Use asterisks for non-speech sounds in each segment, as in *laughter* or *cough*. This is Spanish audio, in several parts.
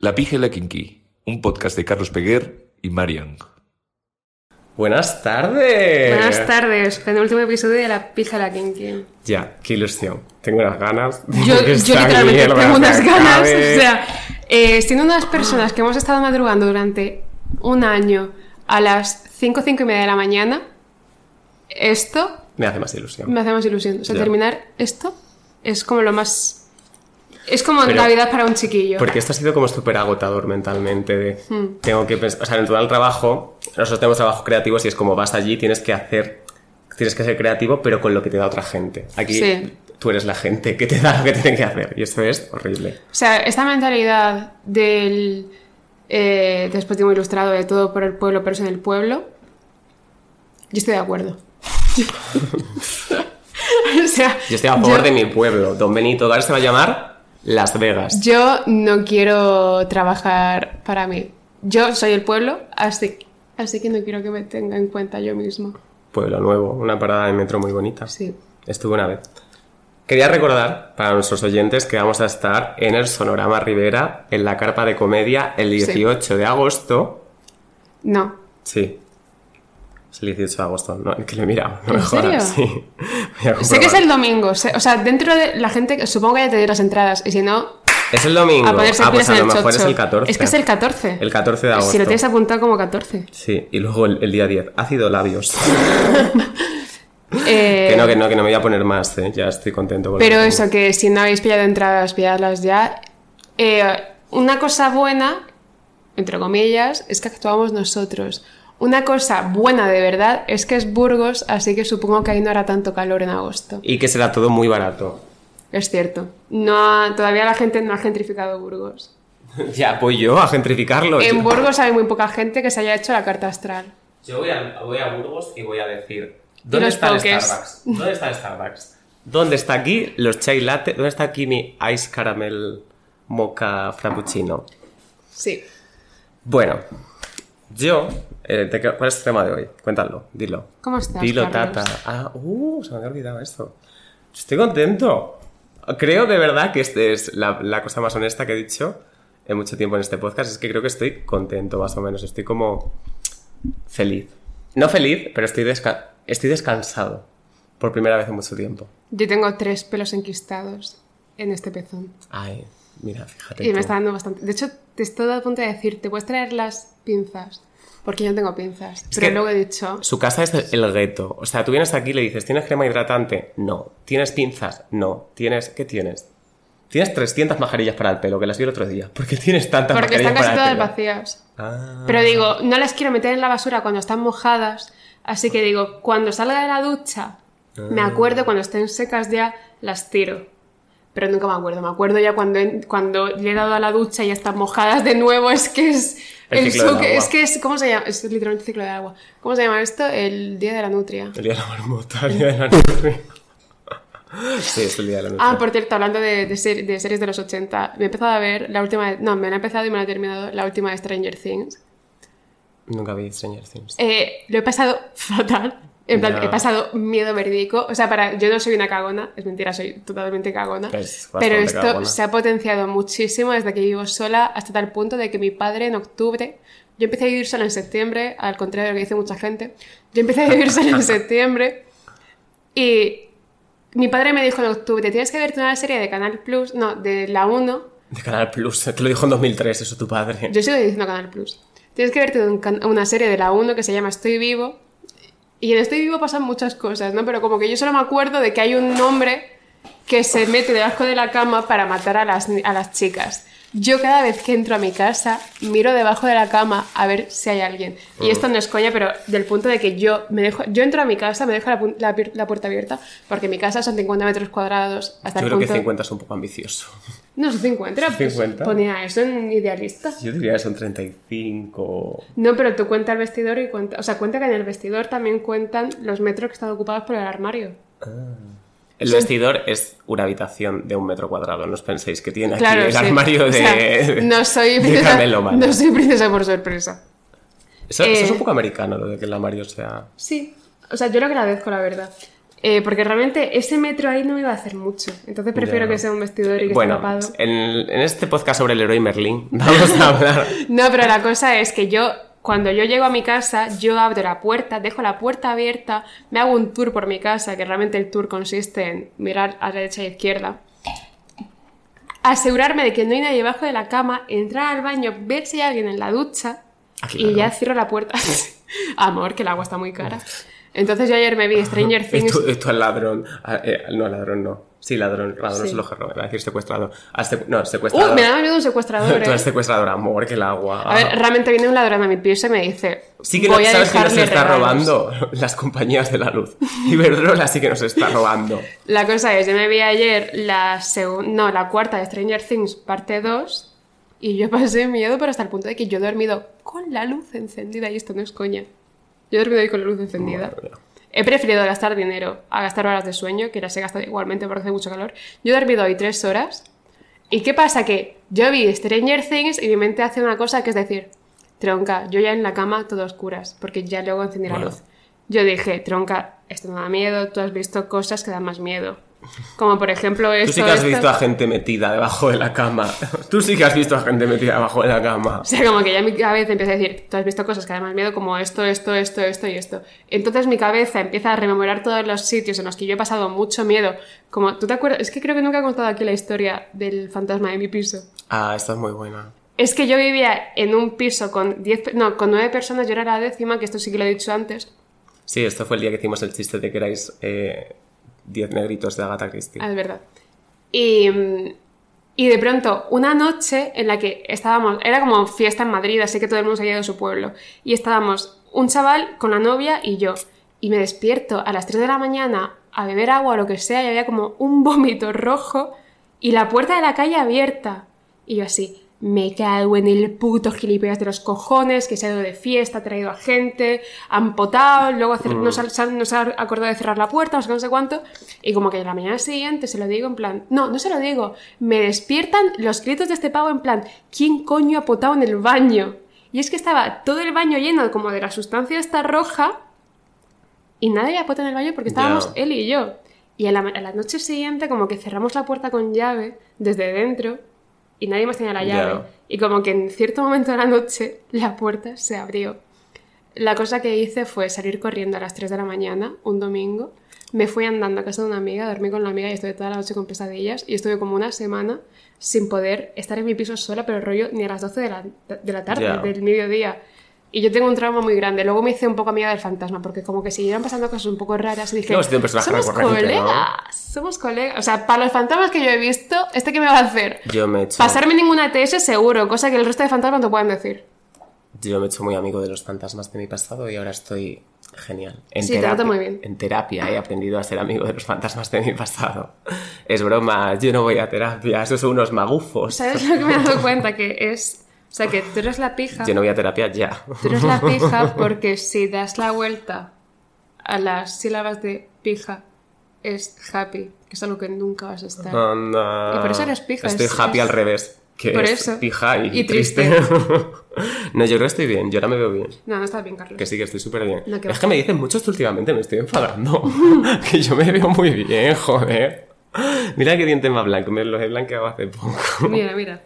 La Pija y la Kinky, un podcast de Carlos Peguer y Marian. Buenas tardes. Buenas tardes, penúltimo episodio de La Pija la Kinky. Ya, qué ilusión. Tengo unas ganas. de Yo, yo literalmente tengo unas ganas. O sea, eh, siendo unas personas que hemos estado madrugando durante un año a las 5, 5 y media de la mañana, esto Me hace más ilusión. me hace más ilusión. O sea, Ya. terminar esto es como lo más... Es como Pero- Navidad para un chiquillo. Porque esto ha sido como súper agotador mentalmente. De, Hmm. Tengo que pensar, o sea, en todo el trabajo, nosotros tenemos trabajos creativos y es como vas allí, tienes que hacer, tienes que ser creativo, pero con lo que te da otra gente. Aquí Sí. tú eres la gente que te da lo que tienen que hacer y esto es horrible. O sea, esta mentalidad del eh, despotismo ilustrado de todo por el pueblo, pero es en el pueblo, yo estoy de acuerdo. *laughs* *laughs* o sea, Yo estoy a favor yo- de mi pueblo. Don Benito, ahora se va a llamar Las Vegas. Yo no quiero trabajar para mí. Yo soy el pueblo, así, así que no quiero que me tenga en cuenta yo mismo. Pueblo Nuevo, una parada de metro muy bonita. Sí. Estuve una vez. Quería recordar para nuestros oyentes que vamos a estar en el Sonorama Rivera, en la carpa de comedia, el 18 de agosto. No. Sí. Es el 18 de agosto. No, que le he mirado. No *laughs* me ¿En jodas. Sí. Sé que es el domingo. sé- o sea, dentro de la gente, supongo que ya te dio las entradas. Y si no, Es el domingo. a ponerse ah, pues a lo mejor chocho. es el 14. Es que es el 14. El 14 de agosto. Si lo tienes apuntado como 14. Sí, y luego el, el día 10. Ácido labios. Eh, *laughs* que no, que no, que no me voy a poner más, ¿eh? Ya estoy contento con lo Pero que eso, que si no habéis pillado entradas, pilladlas ya. Eh, una cosa buena, entre comillas, es que actuamos nosotros. Una cosa buena de verdad es que es Burgos, así que supongo que ahí no hará tanto calor en agosto. Y que será todo muy barato. Es cierto. No ha- todavía la gente no ha gentrificado Burgos. *laughs* ya, voy yo a gentrificarlo. En Burgos hay muy poca gente que se haya hecho la carta astral. Yo voy a, voy a Burgos y voy a decir, ¿dónde está el. Starbucks? ¿Dónde está el Starbucks? ¿Dónde está aquí los chai latte? ¿Dónde está aquí mi ice caramel mocha frappuccino? Sí. Bueno, yo... eh, ¿de qué- ¿Cuál es el tema de hoy? Cuéntalo, dilo. ¿Cómo estás, Dilo, Carlos? tata. Ah, uh, se me había olvidado esto. Estoy contento. Creo de verdad que esta es la, la cosa más honesta que he dicho en mucho tiempo en este podcast. Es que creo que estoy contento, más o menos. Estoy como feliz. No feliz, pero estoy, desca- estoy descansado. Por primera vez en mucho tiempo. Yo tengo tres pelos enquistados en este pezón. Ay, mira, fíjate. Y me tú. está dando bastante. De hecho, te estoy a punto de decir, ¿te puedes traer las pinzas? Porque yo no tengo pinzas. Es Pero que- luego he dicho, Su casa es el gueto. O sea, tú vienes aquí y le dices, ¿tienes crema hidratante? No. ¿Tienes pinzas? No. ¿Tienes... ¿Qué tienes? Tienes 300 mascarillas para el pelo, que las vi el otro día. ¿Por qué tienes tantas porque están casi para todas pelo? vacías. Ah. Pero digo, no las quiero meter en la basura cuando están mojadas. Así que digo, cuando salga de la ducha, me Ah. acuerdo, cuando estén secas ya, las tiro. Pero nunca me acuerdo. Me acuerdo ya cuando, cuando le he dado a la ducha y ya están mojadas de nuevo. *laughs* Es que es. El ciclo del agua. es que es. ¿Cómo se llama? Es literalmente ciclo de agua. ¿Cómo se llama esto? El día de la nutria. El día de la marmota, el día de la nutria. *laughs* sí, es el día de la nutria. Ah, por cierto, hablando de, de ser- de series de los 80, me he empezado a ver la última. No, me he empezado y me la he terminado la última de Stranger Things. Nunca vi Stranger Things. Eh, lo he pasado *laughs* fatal. En plan, he pasado miedo verídico. O sea, para, yo no soy una cagona, es mentira, soy totalmente cagona. Es Pero esto cagona. se ha potenciado muchísimo desde que vivo sola hasta tal punto de que mi padre en octubre. Yo empecé a vivir sola en septiembre, al contrario de lo que dice mucha gente. Yo empecé a vivir sola en *laughs* septiembre y mi padre me dijo en octubre: tienes que verte una serie de Canal Plus, no, de la 1. De Canal Plus. Te lo dijo en 2003, eso tu padre. Yo sigo diciendo Canal Plus. Tienes que verte una serie de la 1 que se llama Estoy Vivo. Y en Estoy Vivo pasan muchas cosas, ¿no? Pero como que yo solo me acuerdo de que hay un hombre que se mete debajo de la cama para matar a las, a las chicas. Yo cada vez que entro a mi casa miro debajo de la cama a ver si hay alguien. Y esto no es coña, pero del punto de que yo me dejo, yo entro a mi casa, me dejo la, la la puerta abierta, porque mi casa son 50 metros cuadrados hasta Yo el creo que punto... 50 es un poco ambicioso. No, son 50, pues 50. ponía eso en idealista. Yo diría que son 35. No, pero tú cuenta el vestidor y cuenta. O sea, cuenta que en el vestidor también cuentan los metros que están ocupados por el armario. El vestidor es una habitación de un metro cuadrado. No os penséis que tiene aquí Claro, el sí. armario O de. sea, no soy *laughs* princesa. No soy princesa por sorpresa. Eso, eso es Eh, un poco americano, lo de que el armario sea. Sí. O sea, yo lo agradezco, la verdad. Eh, porque realmente ese metro ahí no me va a hacer mucho. Entonces prefiero que sea un vestidor y que Bueno, esté tapado. en, en este podcast sobre el héroe Merlín *laughs* vamos a hablar. No, pero la cosa es que yo, cuando yo llego a mi casa, yo abro la puerta, dejo la puerta abierta, me hago un tour por mi casa, que realmente el tour consiste en mirar a derecha e izquierda, asegurarme de que no hay nadie debajo de la cama, entrar al baño, ver si hay alguien en la ducha Ah, claro. y ya cierro la puerta. *laughs* Amor, que el agua está muy cara. Entonces yo ayer me vi Stranger *laughs* Things. Esto, esto al ladrón. ah, eh, no, ladrón no. Sí, ladrón. Ladrón Sí. es lo que roba. Iba a decir secuestrado. Al secu- no, secuestrador. ¡Uh! Me da miedo un secuestrador, *laughs* Tú ¿eh? eres secuestrador, amor, que el agua. A ver, realmente viene un ladrón a mi piso y me dice. Sí que voy no, a sabes que nos está regalos". robando *laughs* las compañías de la luz. Iberdrola sí que nos está robando. La cosa es, yo me vi ayer la no, la cuarta de Stranger Things, parte 2, y yo pasé miedo, pero hasta el punto de que yo he dormido con la luz encendida, y esto no es coña. Yo he dormido ahí con la luz encendida. He preferido gastar dinero a gastar horas de sueño, que las he gastado igualmente porque hace mucho calor. Yo he dormido hoy tres horas. ¿Y qué pasa? Que yo vi Stranger Things y mi mente hace una cosa que es decir, tronca, yo ya en la cama todo oscuras, porque ya luego encendí la luz. Yo dije, tronca, esto no da miedo, tú has visto cosas que dan más miedo. Como por ejemplo esto. Tú sí que has esto. visto a gente metida debajo de la cama. *laughs* Tú sí que has visto a gente metida debajo de la cama. O sea, como que ya mi cabeza empieza a decir, tú has visto cosas que dan más miedo como esto, esto, esto, esto y esto. Entonces mi cabeza empieza a rememorar todos los sitios en los que yo he pasado mucho miedo. Como, ¿tú te acuerdas? Es que creo que nunca he contado aquí la historia del fantasma de mi piso. Ah, esta es muy buena. Es que yo vivía en un piso con 10, pe- no, con 9 personas, yo era la décima, que esto sí que lo he dicho antes. Sí, esto fue el día que hicimos el chiste de que erais eh, 10 negritos de Agatha Christie. Ah, es verdad. Y, y de pronto, una noche en la que estábamos, era como fiesta en Madrid, así que todo el mundo se había ido a su pueblo. Y estábamos un chaval con la novia y yo. Y me despierto a las 3 de la mañana a beber agua o lo que sea y había como un vómito rojo y la puerta de la calle abierta. Y yo así, me cago en el puto gilipollas de los cojones, que se ha ido de fiesta, ha traído a gente, han potado, luego Mm. nos, ha, nos ha acordado de cerrar la puerta, no sé, qué, no sé cuánto. Y como que la mañana siguiente se lo digo en plan, no, no se lo digo, me despiertan los gritos de este pavo en plan, ¿quién coño ha potado en el baño? Y es que estaba todo el baño lleno como de la sustancia esta roja y nadie había potado en el baño porque estábamos él y yo. Y a la, a la noche siguiente como que cerramos la puerta con llave desde dentro y nadie más tenía la llave. Y como que en cierto momento de la noche la puerta se abrió. La cosa que hice fue salir corriendo a las 3 de la mañana, un domingo. Me fui andando a casa de una amiga, dormí con la amiga y estuve toda la noche con pesadillas. Y estuve como una semana sin poder estar en mi piso sola, pero rollo ni a las 12 de la, de la tarde, del mediodía. Y yo tengo un trauma muy grande. Luego me hice un poco amiga del fantasma, porque como que siguieron pasando cosas un poco raras y dije, sido un somos recurrente, ¿no? colegas, somos colegas. O sea, para los fantasmas que yo he visto, ¿este qué me va a hacer? Yo me he hecho, Pasarme ninguna TS seguro, cosa que el resto de fantasmas no pueden decir. yo me he hecho muy amigo de los fantasmas de mi pasado y ahora estoy genial. En Sí, te terapia, trata muy bien. En terapia he aprendido a ser amigo de los fantasmas de mi pasado. Es broma, yo no voy a terapia, esos son unos magufos. ¿Sabes lo que me he dado cuenta? Que es... O sea, que tú eres la pija. Yo no voy a terapia ya. Tú eres la *laughs* pija porque si das la vuelta a las sílabas de pija es happy, que es algo que nunca vas a estar. Anda. Y por eso eres pija, Estoy es- happy es- al revés. Que Por es eso. pija y, Y triste. triste. *laughs* no, yo creo que estoy bien. Yo ahora me veo bien. No, no estás bien, Carlos. Que sí, que estoy súper bien. No, que es que me dicen mucho esto últimamente, me estoy enfadando. *laughs* que yo me veo muy bien, joder. Mira qué diente más blanco, me los he blanqueado hace poco. Mira, mira.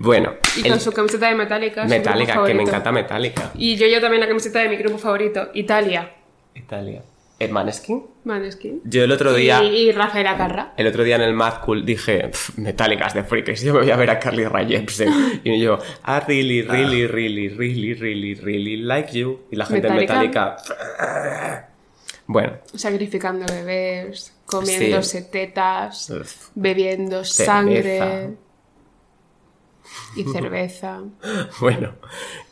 Bueno, Y el- con su camiseta de Metallica. Metallica, que me encanta Metallica. Y yo, yo también la camiseta de mi grupo favorito, Italia. Italia. ¿Eh, Maneskin? Maneskin. Yo el otro día... Y, y Rafael Acarra. El otro día en el Mad Cool dije, "Pff, Metallicas de freaks, yo me voy a ver a Carly Rae Jepsen. *laughs* Y yo, I really, really, really, really, really, really like you. Y la gente en Metallica. Metallica... Bueno, Sacrificando bebés, comiéndose tetas, Uf. bebiendo Cerveza. sangre y *laughs* cerveza. bueno,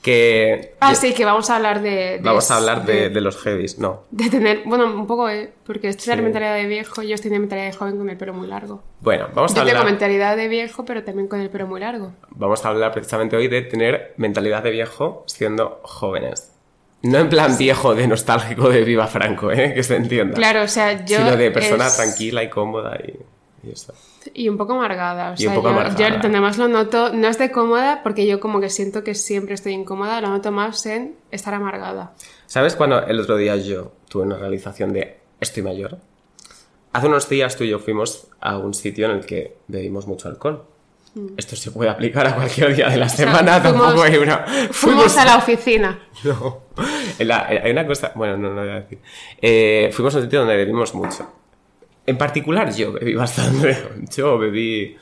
que... Ah, sí, que vamos a hablar de... de- Vamos a hablar de, de, de los heavies, no. de tener... Bueno, un poco, ¿eh? Porque esto es Sí. la mentalidad de viejo y yo estoy en mentalidad de joven con el pelo muy largo. Bueno, vamos a Yo tengo hablar... mentalidad de viejo, pero también con el pelo muy largo. Vamos a hablar precisamente hoy de tener mentalidad de viejo siendo jóvenes. No en plan viejo de nostálgico de Viva Franco, ¿eh? Que se entienda. Claro, o sea, yo... Sino de persona es- tranquila y cómoda y, y eso. Y un poco amargada. O Y sea, un poco yo, yo donde más lo noto, no es de cómoda, porque yo como que siento que siempre estoy incómoda, lo noto más en estar amargada. ¿Sabes cuando el otro día yo tuve una realización de estoy mayor? Hace unos días tú y yo fuimos a un sitio en el que bebimos mucho alcohol. Esto se puede aplicar a cualquier día de la Mm. sea, semana, fuimos- tampoco hay una... Fuimos a la oficina. *laughs* No. La- hay una cosa... Bueno, no, no voy a decir. Eh, fuimos a un sitio donde bebimos mucho. En particular yo bebí bastante. *laughs* Yo bebí...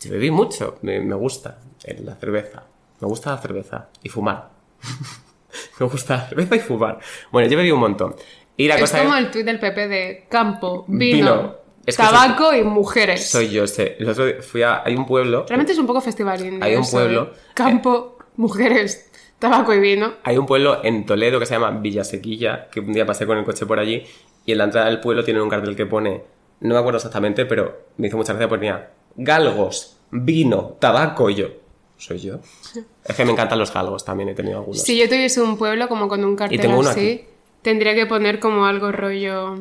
Yo bebí mucho. Me, me gusta la cerveza. Me gusta la cerveza. Y fumar. *laughs* me gusta la cerveza y fumar. Bueno, yo bebí un montón. Y la Es cosa como el tuit del PP de campo, vino, Vino. Es que tabaco y mujeres. Soy yo, sé. El otro día fui a... Hay un pueblo... Realmente es un poco festivalín. Hay un pueblo- ¿eh? Campo, mujeres, tabaco y vino. Hay un pueblo en Toledo que se llama Villasequilla, que un día pasé con el coche por allí, y en la entrada del pueblo tienen un cartel que pone, no me acuerdo exactamente, pero me hizo mucha gracia, ponía galgos, vino, tabaco, y yo. ¿Soy yo? Es que me encantan los galgos también, he tenido algunos. Si yo tuviese un pueblo como con un cartel tengo uno así, aquí. tendría que poner como algo rollo...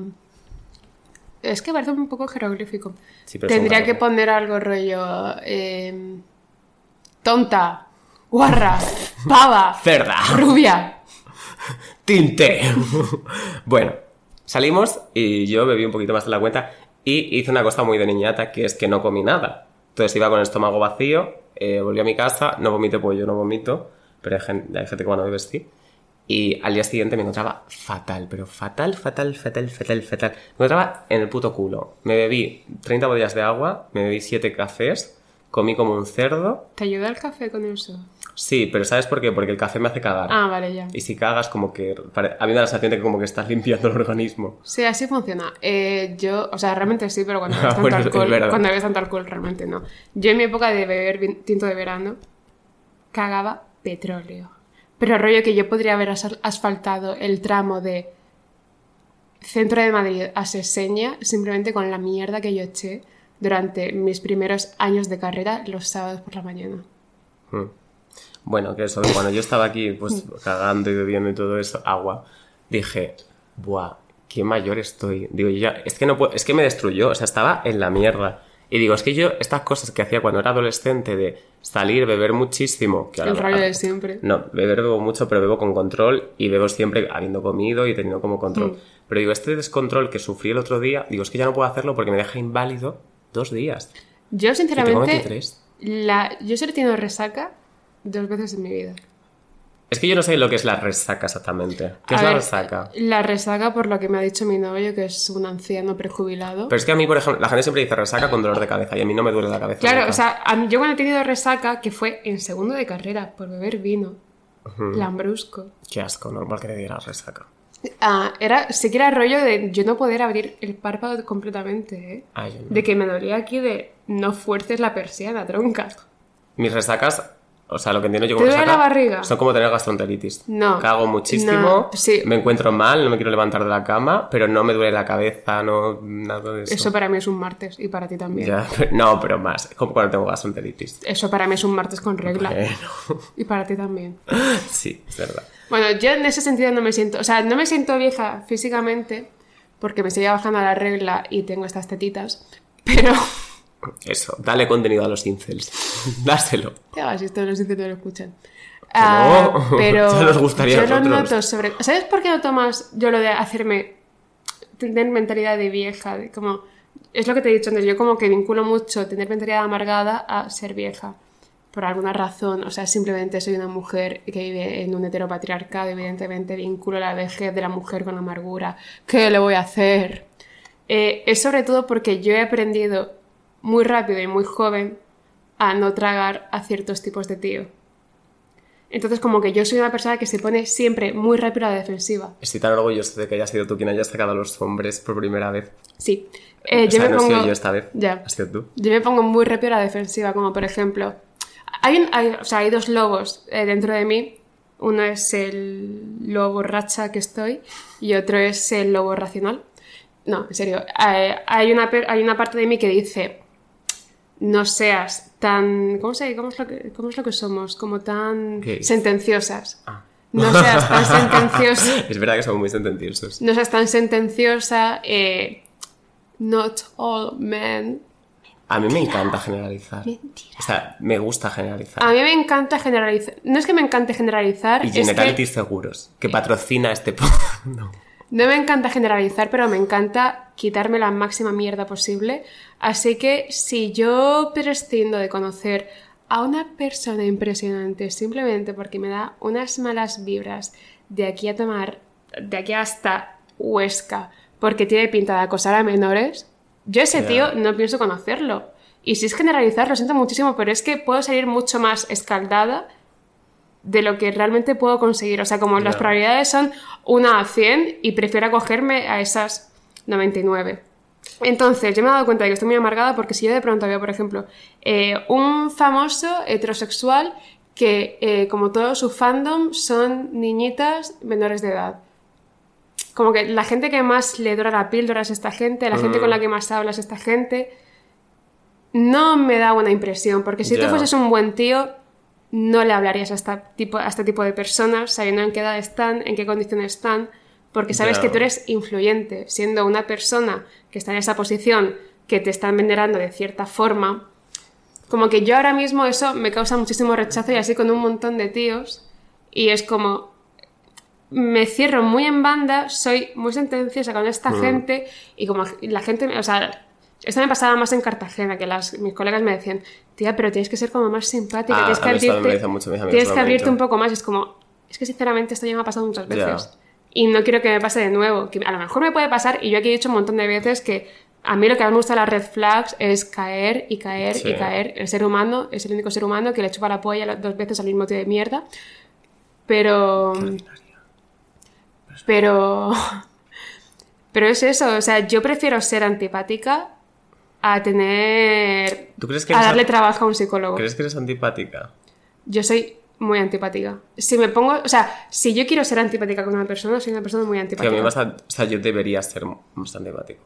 Es que parece un poco jeroglífico. Sí, pero tendría que poner algo rollo... eh, tonta, guarra, pava, Cerda, rubia. tinte. *laughs* bueno, salimos y yo bebí un poquito más de la cuenta y hice una cosa muy de niñata, que es que no comí nada. Entonces iba con el estómago vacío, eh, volví a mi casa, no vomité, pues yo no vomito, pero hay gente, que cuando bebe sí. Y al día siguiente me encontraba fatal, pero fatal, fatal, fatal, fatal, fatal. Me encontraba en el puto culo. Me bebí 30 botellas de agua, me bebí 7 cafés, comí como un cerdo. ¿Te ayuda el café con eso? Sí, pero ¿sabes por qué? Porque el café me hace cagar. Ah, vale, ya. Y si cagas, como que. A mí me da la sensación de que como que estás *laughs* limpiando el organismo. Sí, así funciona. Eh, yo, o sea, realmente sí, pero cuando *laughs* Ah, bebes tanto bueno, es alcohol, cuando bebes tanto alcohol, realmente no. Yo en mi época de beber tinto de verano, cagaba petróleo. Pero rollo que yo podría haber as- asfaltado el tramo de centro de Madrid a Seseña simplemente con la mierda que yo eché durante mis primeros años de carrera los sábados por la mañana. Hmm. Bueno, que eso, cuando yo estaba aquí, pues *laughs* cagando y bebiendo y todo eso, agua, dije, buah, qué mayor estoy. Digo, ya, es que no puedo, es que me destruyó, o sea, estaba en la mierda. Y digo, es que yo, estas cosas que hacía cuando era adolescente, de salir, beber muchísimo, que El ahora- rollo de siempre. No, beber bebo mucho, pero bebo con control y bebo siempre habiendo comido y teniendo como control. Mm. Pero digo, este descontrol que sufrí el otro día, digo, es que ya no puedo hacerlo porque me deja inválido dos días. Yo, sinceramente, 23. la, yo solo he tenido resaca dos veces en mi vida. Es que yo no sé lo que es la resaca exactamente. ¿Qué A es la resaca? La resaca, por lo que me ha dicho mi novio, que es un anciano prejubilado. Pero es que a mí, por ejemplo, la gente siempre dice resaca con dolor de cabeza y a mí no me duele la cabeza. claro, o sea, a mí- yo cuando he tenido resaca, que fue en segundo de carrera, por beber vino, lambrusco, Qué asco, normal que te diera resaca. Ah, era siquiera rollo de yo no poder abrir el párpado completamente, ¿eh? Ay, no. De que me dolía aquí de no fuerces la persiana, tronca. Mis resacas, o sea, lo que entiendo yo ¿Te como la barriga? son como tener gastroenteritis. No. Cago muchísimo, No, sí. me encuentro mal, no me quiero levantar de la cama, pero no me duele la cabeza, no nada de eso. Eso para mí es un martes y para ti también. Ya, *laughs* no, pero más, es como cuando tengo gastroenteritis. Eso para mí es un martes con regla. Bueno, Y para ti también. *laughs* sí, es verdad. Bueno, yo en ese sentido no me siento, o sea, no me siento vieja físicamente porque me sigue bajando la regla y tengo estas tetitas, pero Eso, dale contenido a los incels. *laughs* Dáselo. ¿qué hagas si esto los dice lo escuchan? no, Ah, *laughs* pero ya nos gustaría yo lo noto sobre, ¿sabes por qué noto más yo lo de hacerme tener mentalidad de vieja, de como es lo que te he dicho antes, yo como que vinculo mucho tener mentalidad amargada a ser vieja. Por alguna razón, o sea, simplemente soy una mujer que vive en un heteropatriarcado, evidentemente vinculo la vejez de la mujer con amargura. ¿Qué le voy a hacer? Eh, es sobre todo porque yo he aprendido muy rápido y muy joven a no tragar a ciertos tipos de tío. Entonces, como que yo soy una persona que se pone siempre muy rápido a la defensiva. Estoy tan orgulloso de que hayas sido tú quien hayas sacado a los hombres por primera vez. Sí. Eh, o yo me no pongo... sido yo esta vez. Ya. Has sido tú. Yo me pongo muy rápido a la defensiva, como por ejemplo, hay, un- hay- o sea, hay dos lobos eh, dentro de mí. Uno es el lobo racha que estoy y otro es el lobo racional. No, en serio. eh, hay, una, hay una parte de mí que dice, no seas tan... ¿Cómo, se, cómo, es, lo que, cómo es lo que somos? Como tan sentenciosas. Ah. No seas tan *laughs* sentenciosa. Es verdad que somos muy sentenciosos. No seas tan sentenciosa. eh, not all men A mí me encanta generalizar. Mentira. O sea, me gusta generalizar. A mí me encanta generalizar. No es que me encante generalizar, y es que Generalities Seguros, que patrocina este *laughs* no. No me encanta generalizar, pero me encanta quitarme la máxima mierda posible. Así que si yo prescindo de conocer a una persona impresionante simplemente porque me da unas malas vibras de aquí a tomar, de aquí hasta Huesca, porque tiene pinta de acosar a menores, yo ese tío no pienso conocerlo. Y si es generalizar, lo siento muchísimo, pero es que puedo salir mucho más escaldada de lo que realmente puedo conseguir. O sea, como las probabilidades son una a 100 y prefiero acogerme a esas 99. Entonces, yo me he dado cuenta de que estoy muy amargada porque si yo de pronto veo, por ejemplo, eh, un famoso heterosexual que, eh, como todo su fandom, son niñitas menores de edad. Como que la gente que más le dora la píldora es esta gente, la gente con la que más habla es esta gente. No me da buena impresión, porque si tú fueses un buen tío, no le hablarías a, esta tipo, a este tipo de personas, sabiendo en qué edad están, en qué condiciones están, porque sabes que tú eres influyente, siendo una persona que está en esa posición, que te están venerando de cierta forma. Como que yo ahora mismo eso me causa muchísimo rechazo y así con un montón de tíos, y es como, me cierro muy en banda, soy muy sentenciosa con esta Mm. gente y como la gente, o sea, esto me pasaba más en Cartagena, que las, mis colegas me decían, tía, pero tienes que ser como más simpática, Ah, tienes que abrirte, mucho tienes que abrirte un poco más. Es como, es que sinceramente esto ya me ha pasado muchas veces. Y no quiero que me pase de nuevo. Que a lo mejor me puede pasar, y yo aquí he dicho un montón de veces que a mí lo que más me gusta de las red flags es caer y caer Sí. y caer. El ser humano es el único ser humano que le chupa la polla dos veces al mismo tío de mierda. Pero. Pero. *laughs* Pero es eso, o sea, yo prefiero ser antipática a tener. ¿Tú crees que a darle trabajo a un psicólogo. ¿Crees que eres antipática? Yo soy muy antipática. Si me pongo, o sea, si yo quiero ser antipática con una persona, soy una persona muy Que a antipática. mí basta- o sea, yo debería ser más antipático.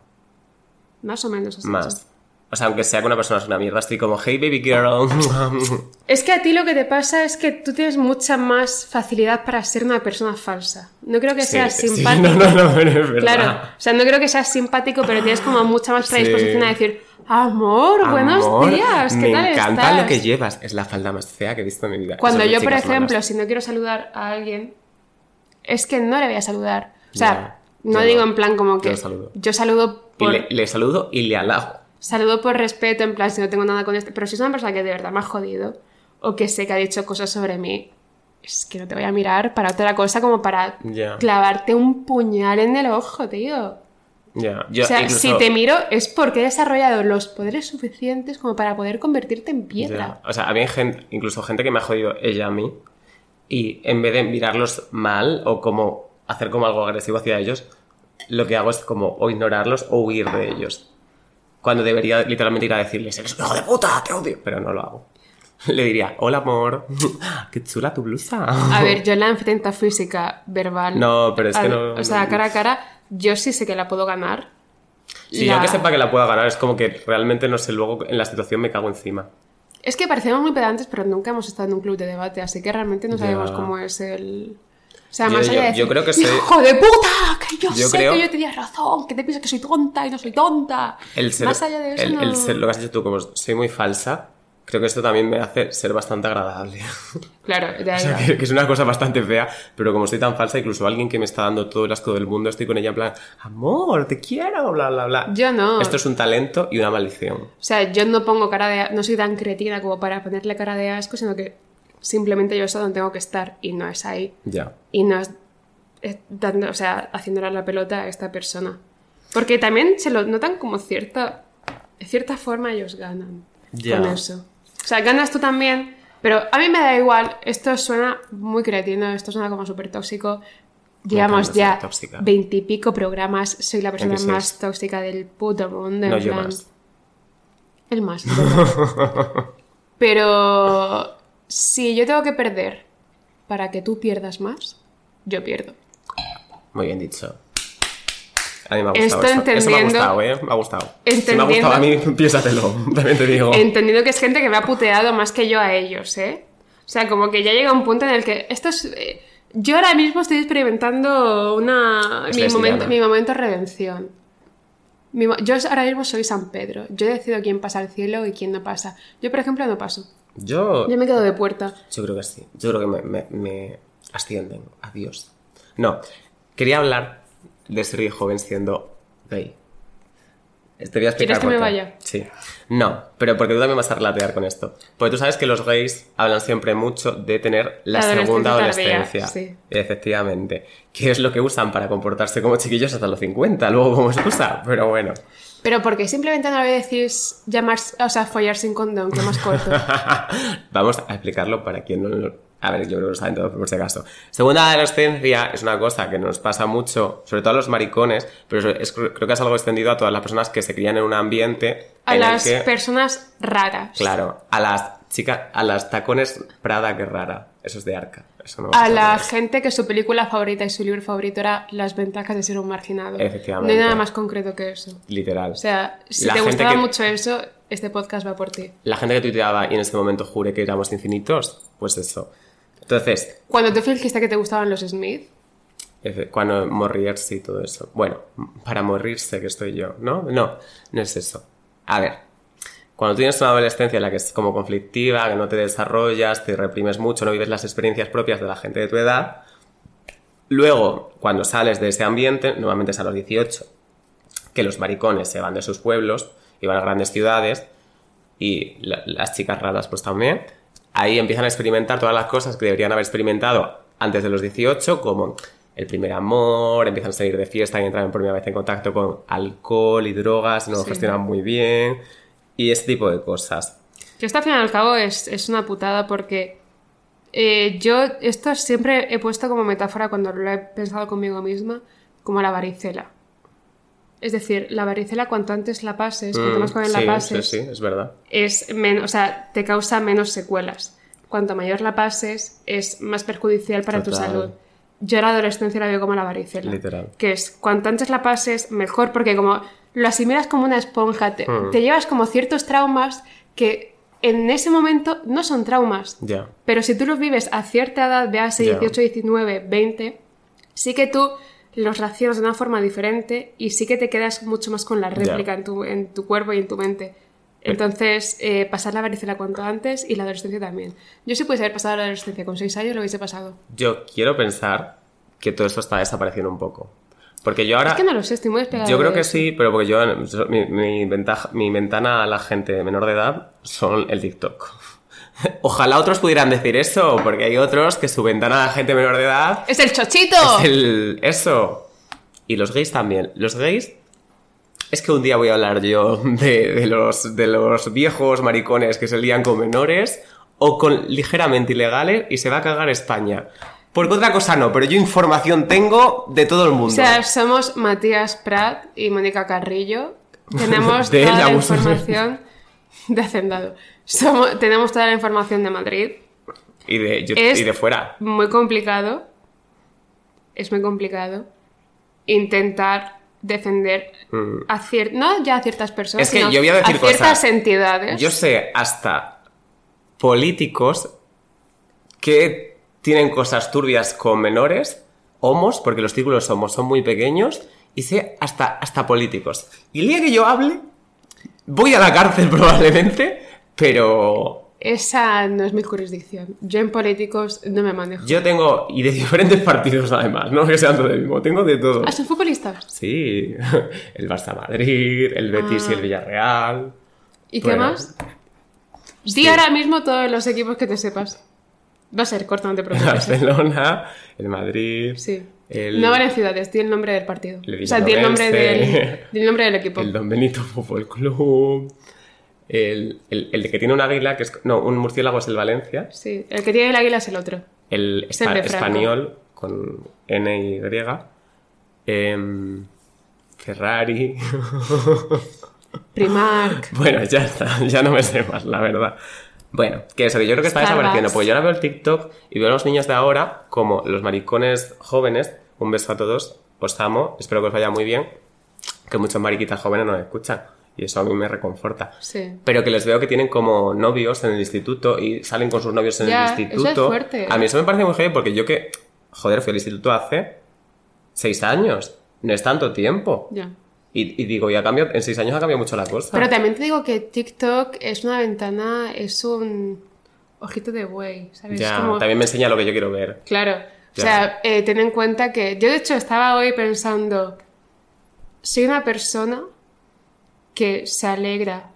Más o menos. has Más. O sea, aunque sea que una persona es una mierda, estoy como, hey baby girl. *laughs* Es que a ti lo que te pasa es que tú tienes mucha más facilidad para ser una persona falsa. No creo que Sí, seas sí, simpático. No, no, no, pero es verdad. Claro, o sea, no creo que seas simpático, pero tienes como mucha más Sí. predisposición a decir, amor, buenos Amor, días, ¿qué me tal encanta estás? lo que llevas. Es la falda más fea que he visto en mi vida. Cuando yo, por ejemplo, malas. si no quiero saludar a alguien, es que no le voy a saludar. O sea, no digo no. en plan como que Yo saludo. yo saludo Y por, le, le saludo y le halago. Saludo por respeto, en plan si no tengo nada con este, pero si es una persona que de verdad me ha jodido o que sé que ha dicho cosas sobre mí, es que no te voy a mirar para otra cosa como para clavarte un puñal en el ojo, tío. Ya. Yo o sea, incluso- si te miro es porque he desarrollado los poderes suficientes como para poder convertirte en piedra. O sea, había gente, incluso gente que me ha jodido ella a mí. Y en vez de mirarlos mal o como hacer como algo agresivo hacia ellos, lo que hago es como o ignorarlos o huir de ellos. Cuando debería literalmente ir a decirles, eres un hijo de puta, te odio. Pero no lo hago. *laughs* Le diría, hola amor, *laughs* qué chula tu blusa. A ver, *laughs* yo la enfrenta física verbal. No, pero es que a- no- O sea, cara a cara, yo sí sé que la puedo ganar. Si La- yo que sepa que la pueda ganar, es como que realmente no sé, luego en la situación me cago encima. Es que parecemos muy pedantes, pero nunca hemos estado en un club de debate, así que realmente no Ya. sabemos cómo es el. O sea, Yo- más allá de decir, yo creo que soy- ¡Hijo de puta! Que yo, Yo sé creo- que yo tenía razón, que te piensas que soy tonta y no soy tonta. El ser, más allá de eso, el- no... el ser- lo que has dicho tú, como soy muy falsa, creo que esto también me hace ser bastante agradable. *laughs* Claro, ya, O sea, ya. que, que es una cosa bastante fea, pero como soy tan falsa, incluso alguien que me está dando todo el asco del mundo, estoy con ella en plan, amor, te quiero, bla, bla, bla. Yo no. Esto es un talento y una maldición. O sea, yo no pongo cara de... No soy tan cretina como para ponerle cara de asco, sino que simplemente yo sé dónde tengo que estar y no es ahí. Ya. y no es, es dando, o sea, haciéndole la pelota a esta persona. Porque también se lo notan como cierta, de cierta forma ellos ganan Ya. con eso. O sea, ganas tú también, pero a mí me da igual, esto suena muy cretino, esto suena como súper tóxico. Llevamos ya veintipico programas, soy la persona más tóxica del puto mundo. en No, yo plan- más. El más. *laughs* Pero si yo tengo que perder para que tú pierdas más, yo pierdo. Muy bien dicho. A mí me ha gustado Esto eso. Eso me ha entendiendo- gustado, ¿eh? Me ha gustado. Si me ha Entendiendo- gustado a mí, *laughs* piénsatelo. También te digo. Entendiendo que es gente que me ha puteado más que yo a ellos, ¿eh? O sea, como que ya llega un punto en el que esto es... eh, yo ahora mismo estoy experimentando una... Es Mi momento, mi momento de redención. Mi yo ahora mismo soy San Pedro. Yo decido quién pasa al cielo y quién no pasa. Yo, por ejemplo, no paso. Yo, Yo me quedo de puerta. Yo creo que sí. Yo creo que me, me- me ascienden. Adiós. No. Quería hablar de ser joven siendo gay. Te voy a explicar ¿Quieres que me vaya? Sí. No, pero porque tú también vas a relatear con esto. Porque tú sabes que los gays hablan siempre mucho de tener la, La segunda adolescencia sí. Efectivamente. Que es lo que usan para comportarse como chiquillos hasta los 50, luego como excusa. Pero bueno. Pero porque simplemente no le decís llamar, o sea, follar sin condón, que más corto. *laughs* Vamos a explicarlo para quien no lo... A ver, yo creo que lo saben todos por si acaso. Segunda adolescencia es una cosa que nos pasa mucho, sobre todo a los maricones, pero es- creo que es algo extendido a todas las personas que se crían en un ambiente A en las el que... personas raras. Claro, a las chicas, a las tacones Prada que rara. Eso es de arca. Eso no vamos A la gente que su película favorita y su libro favorito era Las ventajas de ser un marginado. Efectivamente. No hay nada más concreto que eso. Literal. O sea, si La te gustaba que- mucho eso, este podcast va por ti. La gente que tuiteaba y en ese momento jure que éramos infinitos, pues eso. Entonces, Cuando tú fingiste que te gustaban los Smith, Cuando morirse y todo eso. Bueno, para morirse que estoy yo, ¿no? No, no es eso. A ver, cuando tienes una adolescencia en la que es como conflictiva, que no te desarrollas, te reprimes mucho, no vives las experiencias propias de la gente de tu edad, luego, cuando sales de ese ambiente, normalmente es a los 18, que los maricones se van de sus pueblos y van a grandes ciudades, y la- las chicas raras pues también, ahí empiezan a experimentar todas las cosas que deberían haber experimentado antes de los 18, como el primer amor, empiezan a salir de fiesta y entran por primera vez en contacto con alcohol y drogas, no lo gestionan muy bien, y ese tipo de cosas. que esto al fin y al cabo es, es una putada porque eh, yo esto siempre he puesto como metáfora cuando lo he pensado conmigo misma, como la varicela. Es decir, la varicela cuanto antes la pases, cuanto más joven Mm, sí, la pases, sí, sí, es verdad. es menos, o sea, te causa menos secuelas. Cuanto mayor la pases, es más perjudicial para tu salud. Yo la adolescencia la veo como la varicela. Literal. Que es, cuanto antes la pases, mejor, porque como lo asimilas como una esponja, te, Hmm. te llevas como ciertos traumas que en ese momento no son traumas. Pero si tú los vives a cierta edad, Ya. 18, 19, 20, sí que tú los racionas de una forma diferente y sí que te quedas mucho más con la réplica en, tu, en tu cuerpo y en tu mente. Entonces, eh, pasar la varicela cuanto antes y la adolescencia también. Yo sí pudiese haber pasado la adolescencia con 6 años, lo hubiese pasado. Yo quiero pensar que todo esto está desapareciendo un poco. Porque yo ahora... Es que no lo sé, estoy muy despegada Yo creo que sí, pero porque yo, mi, mi ventaja, mi ventana a la gente menor de edad son el TikTok. *laughs* Ojalá otros pudieran decir eso, porque hay otros que su ventana a la gente menor de edad ¡Es el chochito! es el, eso. Y los gays también. Los gays... Es que un día voy a hablar yo de, de los, de los viejos maricones que se lían con menores o con ligeramente ilegales y se va a cagar España. Porque otra cosa no, pero yo información tengo de todo el mundo. O sea, somos Matías Prat y Mónica Carrillo. *laughs* Tenemos De toda la información de Hacendado. Somos, tenemos toda la información de Madrid. y, de, yo- es- y de fuera. Muy complicado. Es muy complicado intentar defender a cier- no ya a ciertas personas, Mm. Es que sino yo voy a decir ciertas cosas. entidades. Yo sé hasta políticos que tienen cosas turbias con menores, homos, porque los círculos homos son muy pequeños, y sé hasta, hasta políticos. Y el día que yo hable, voy a la cárcel *laughs* probablemente, pero Esa no es mi jurisdicción. Yo en políticos no me manejo. yo tengo, y de diferentes *laughs* partidos además, no que sean todos del mismo, tengo de todo. ¿Ah, son futbolistas? Sí, *laughs* el Barça Madrid, el Betis y el Villarreal. ¿Y qué más? Di ahora mismo todos los equipos que te sepas. Va a ser corto, no te *laughs* El preocupes. ¿eh? Barcelona, el Madrid, Sí. el, No valen ciudades, di el nombre del partido. O sea, di el nombre del, el nombre del equipo. el Don Benito Fútbol Club, el, el, el de que tiene un águila, que es, no, un murciélago es el Valencia, Sí, el que tiene el águila es el otro. el espa- español con N y em, Ferrari. *laughs* Primark. bueno, ya está, ya no me sé más, la verdad. Bueno, que eso, que yo creo que está Starbucks. desapareciendo, porque yo ahora veo el TikTok y veo a los niños de ahora como los maricones jóvenes. Un beso a todos, os amo, espero que os vaya muy bien. Que muchos mariquitas jóvenes nos escuchan y eso a mí me reconforta. Sí. Pero que les veo que tienen como novios en el instituto y salen con sus novios en Ya, el eso es instituto. fuerte. A mí eso me parece muy heavy porque yo que, joder, fui al instituto hace seis años, no es tanto tiempo. Ya. Y, y digo, y ha cambiado, en seis años ha cambiado mucho la cosa. Pero también te digo que TikTok es una ventana, es un ojito de buey, ¿sabes? ya, como- también me enseña lo que yo quiero ver. Claro, O sea, eh, ten en cuenta que yo de hecho estaba hoy pensando, soy una persona que se alegra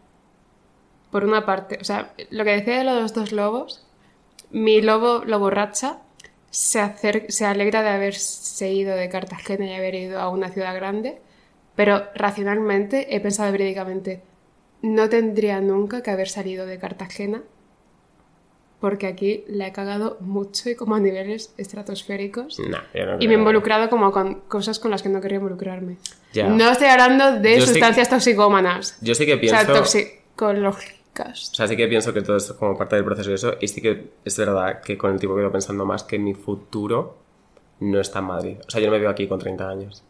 por una parte, o sea, lo que decía de los dos lobos, mi lobo, lo borracha, se, acer- se alegra de haberse ido de Cartagena y haber ido a una ciudad grande, pero racionalmente he pensado verídicamente, no tendría nunca que haber salido de Cartagena porque aquí la he cagado mucho y como a niveles estratosféricos. Yo no Y me he involucrado como con cosas con las que no quería involucrarme. Ya. No estoy hablando de Yo sí- sustancias toxicómanas. Yo sí que O pienso... sea, toxicológicas. O sea, sí que pienso que todo es como parte del proceso y eso. Y sí que es verdad que con el tiempo que he ido pensando más que mi futuro no está en Madrid. O sea, yo no me veo aquí con 30 años.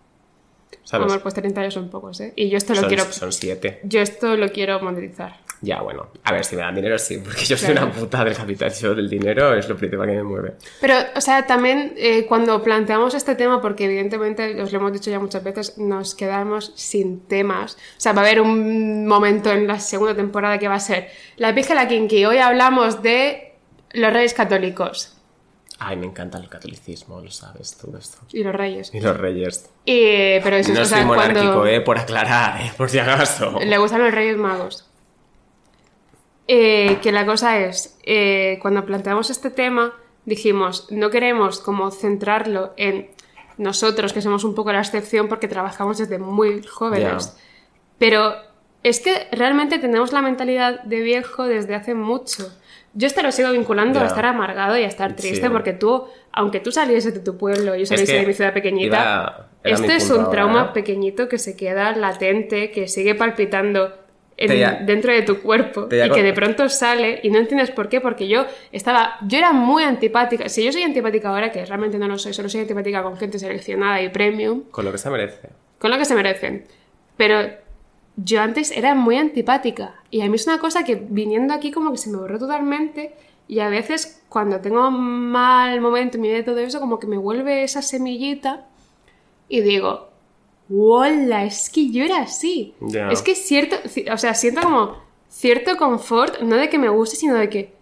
¿Sabes? Amor, pues 30 años son pocos, ¿eh? Y yo esto lo son, quiero... son siete. Yo esto lo quiero monetizar. Ya, bueno. A ver, si me dan dinero, sí. Porque yo soy Claro. una puta del capital. Yo del dinero es lo principal que me mueve. Pero, o sea, también eh, cuando planteamos este tema, porque evidentemente, os lo hemos dicho ya muchas veces, nos quedamos sin temas. O sea, va a haber un momento en la segunda temporada que va a ser la pija la kinky. Hoy hablamos de los reyes católicos Ay, me encanta el catolicismo, lo sabes, todo esto. y los reyes. Y los reyes. Y, pero eso, No o sea, soy monárquico, cuando eh, por aclarar, eh, por si acaso. le gustan los reyes magos. Eh, que la cosa es, eh, cuando planteamos este tema, dijimos, no queremos como centrarlo en nosotros, que somos un poco la excepción porque trabajamos desde muy jóvenes. Pero es que realmente tenemos la mentalidad de viejo desde hace mucho. Yo esto lo sigo vinculando Ya. a estar amargado y a estar triste Sí. porque tú, aunque tú salieses de tu pueblo y yo Es saliese que de mi ciudad pequeñita, iba- este es un ahora, trauma ¿eh? pequeñito que se queda latente, que sigue palpitando en- ya- dentro de tu cuerpo y que de pronto sale y no entiendes por qué, porque yo estaba, yo era muy antipática, si yo soy antipática ahora, que realmente no lo soy, solo soy antipática con gente seleccionada y premium, Con lo que se merece. con lo que se merecen. Pero yo antes era muy antipática. Y a mí es una cosa que viniendo aquí como que se me borró totalmente. Y a veces cuando tengo mal momento en mi vida y todo eso, como que me vuelve esa semillita y digo, ¡Hola! Es que yo era así. Es que es cierto, ci- o sea, siento como cierto confort, no de que me guste, sino de que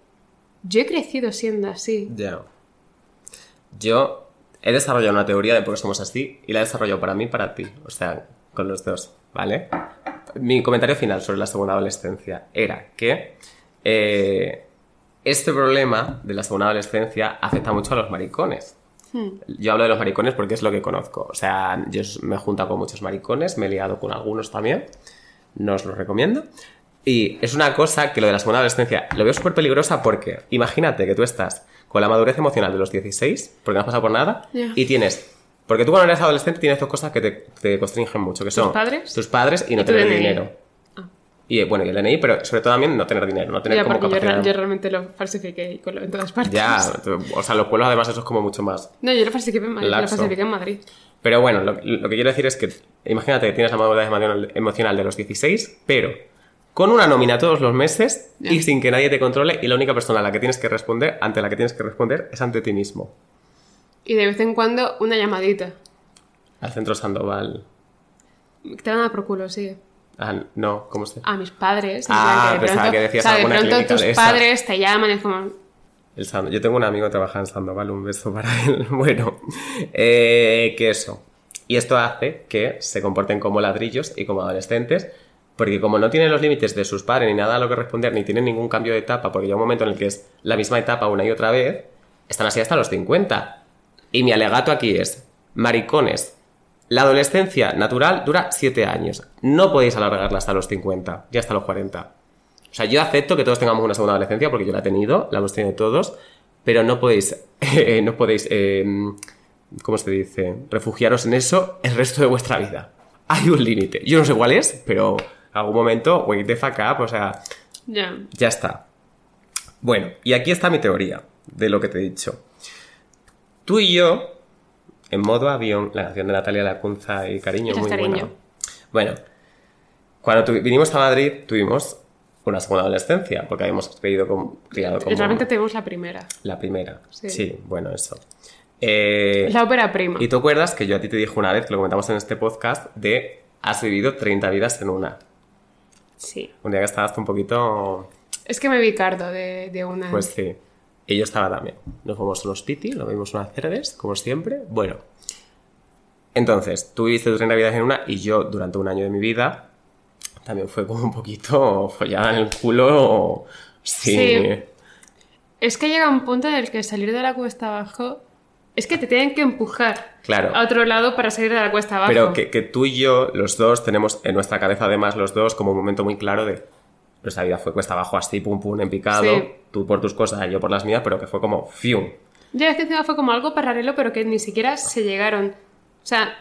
yo he crecido siendo así. Ya. Yo he desarrollado una teoría de por qué somos así y la he desarrollado para mí y para ti. O sea, con los dos, ¿vale? Mi comentario final sobre la segunda adolescencia era que eh, este problema de la segunda adolescencia afecta mucho a los maricones. Yo hablo de los maricones porque es lo que conozco. O sea, yo me he juntado con muchos maricones, me he liado con algunos también. No os lo recomiendo. Y es una cosa que lo de la segunda adolescencia lo veo súper peligrosa porque imagínate que tú estás con la madurez emocional de los 16, porque no has pasado por nada, y tienes. Porque tú cuando eres adolescente tienes dos cosas que te, te constringen mucho, que son padres? tus padres y no Y tener dinero. Ah. Y bueno, y el DNI, pero sobre todo también no tener dinero, no tener Ya, como yo, capacidad. yo realmente lo falsifiqué y con lo- en todas partes. Ya, o sea, los pueblos además eso es como mucho más. No, yo lo falsifiqué en Madrid. Lo falsifiqué en Madrid. Pero bueno, lo, lo que quiero decir es que imagínate que tienes la madurez emocional- de los 16, pero con una nómina todos los meses y sin que nadie te controle y la única persona a la que tienes que responder, ante la que tienes que responder, es ante ti mismo. Y de vez en cuando una llamadita. Al centro Sandoval. Te van a por culo, sí. Ah, no, ¿cómo se A mis padres. Ah, que de pensaba pronto, que decías o sea, de alguna pronto clínica tus de padres te llaman y es como... El Yo tengo un amigo que trabaja en Sandoval, un beso para *laughs* él. Bueno, eh, que eso. Y esto hace que se comporten como ladrillos y como adolescentes, porque como no tienen los límites de sus padres ni nada a lo que responder, ni tienen ningún cambio de etapa, porque llega un momento en el que es la misma etapa una y otra vez, están así hasta los 50. Y mi alegato aquí es, maricones, la adolescencia natural dura 7 años. No podéis alargarla hasta los 50, ya hasta los 40. O sea, yo acepto que todos tengamos una segunda adolescencia porque yo la he tenido, la hemos tenido todos, pero no podéis, eh, *laughs* no podéis, eh, ¿cómo se dice? Refugiaros en eso el resto de vuestra vida. Hay un límite. Yo no sé cuál es, pero en algún momento, wake the fuck up, o sea, ya está. Bueno, y aquí está mi teoría de lo que te he dicho. Tú y yo, en modo avión, la canción de Natalia Lacunza y Cariño, muy Cariño. buena. Bueno, cuando vinimos a Madrid, tuvimos una segunda adolescencia, porque habíamos creído como, criado como Realmente tenemos la primera. la primera. Sí, Sí. bueno, eso. Eh, La ópera prima. y tú acuerdas que yo a ti te dije una vez, que lo comentamos en este podcast, de has vivido 30 vidas en una. Sí. Un día que estabas un poquito Es que me vi cardo de, de una. Pues sí. Y yo estaba también. Nos fuimos unos piti, nos vimos unas cerdes, como siempre. Bueno. Entonces, tú viviste tus navidades en una y yo durante un año de mi vida también fue como un poquito follada en el culo. Sí. Sí. Es que llega un punto en el que salir de la cuesta abajo es que te tienen que empujar Claro. a otro lado para salir de la cuesta abajo. Pero que, que tú y yo, los dos, tenemos en nuestra cabeza además los dos como un momento muy claro de nuestra vida fue cuesta abajo así, pum pum, en picado, Sí. tú por tus cosas, yo por las mías, pero que fue como fium. Ya es que encima fue como algo paralelo, pero que ni siquiera se llegaron. O sea,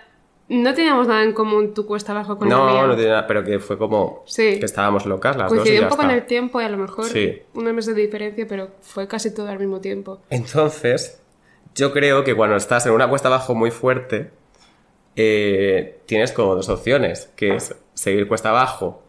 no teníamos nada en común tu cuesta abajo con la No, mía. no tiene nada, pero que fue como Sí. que estábamos locas las dos y Coincidió un poco está. en el tiempo y a lo mejor Sí. unos meses de diferencia, pero fue casi todo al mismo tiempo. Entonces, yo creo que cuando estás en una cuesta abajo muy fuerte, eh, tienes como dos opciones, que es seguir cuesta abajo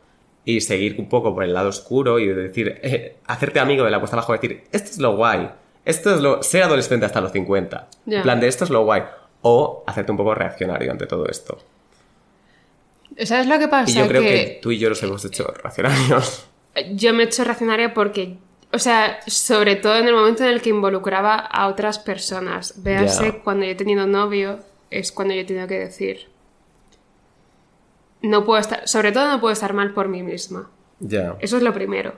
y seguir un poco por el lado oscuro y decir, eh, hacerte amigo de la cuesta abajo y decir, esto es lo guay, esto es lo, ser adolescente hasta los 50, Ya. en plan de esto es lo guay, o hacerte un poco reaccionario ante todo esto. ¿Sabes lo que pasa? Y yo creo que... que tú y yo nos hemos hecho reaccionarios. *laughs* yo me he hecho reaccionaria porque, o sea, sobre todo en el momento en el que involucraba a otras personas. Véase, cuando yo he tenido novio, es cuando yo he tenido que decir. No puedo estar, sobre todo no puedo estar mal por mí misma. ya. Eso es lo primero.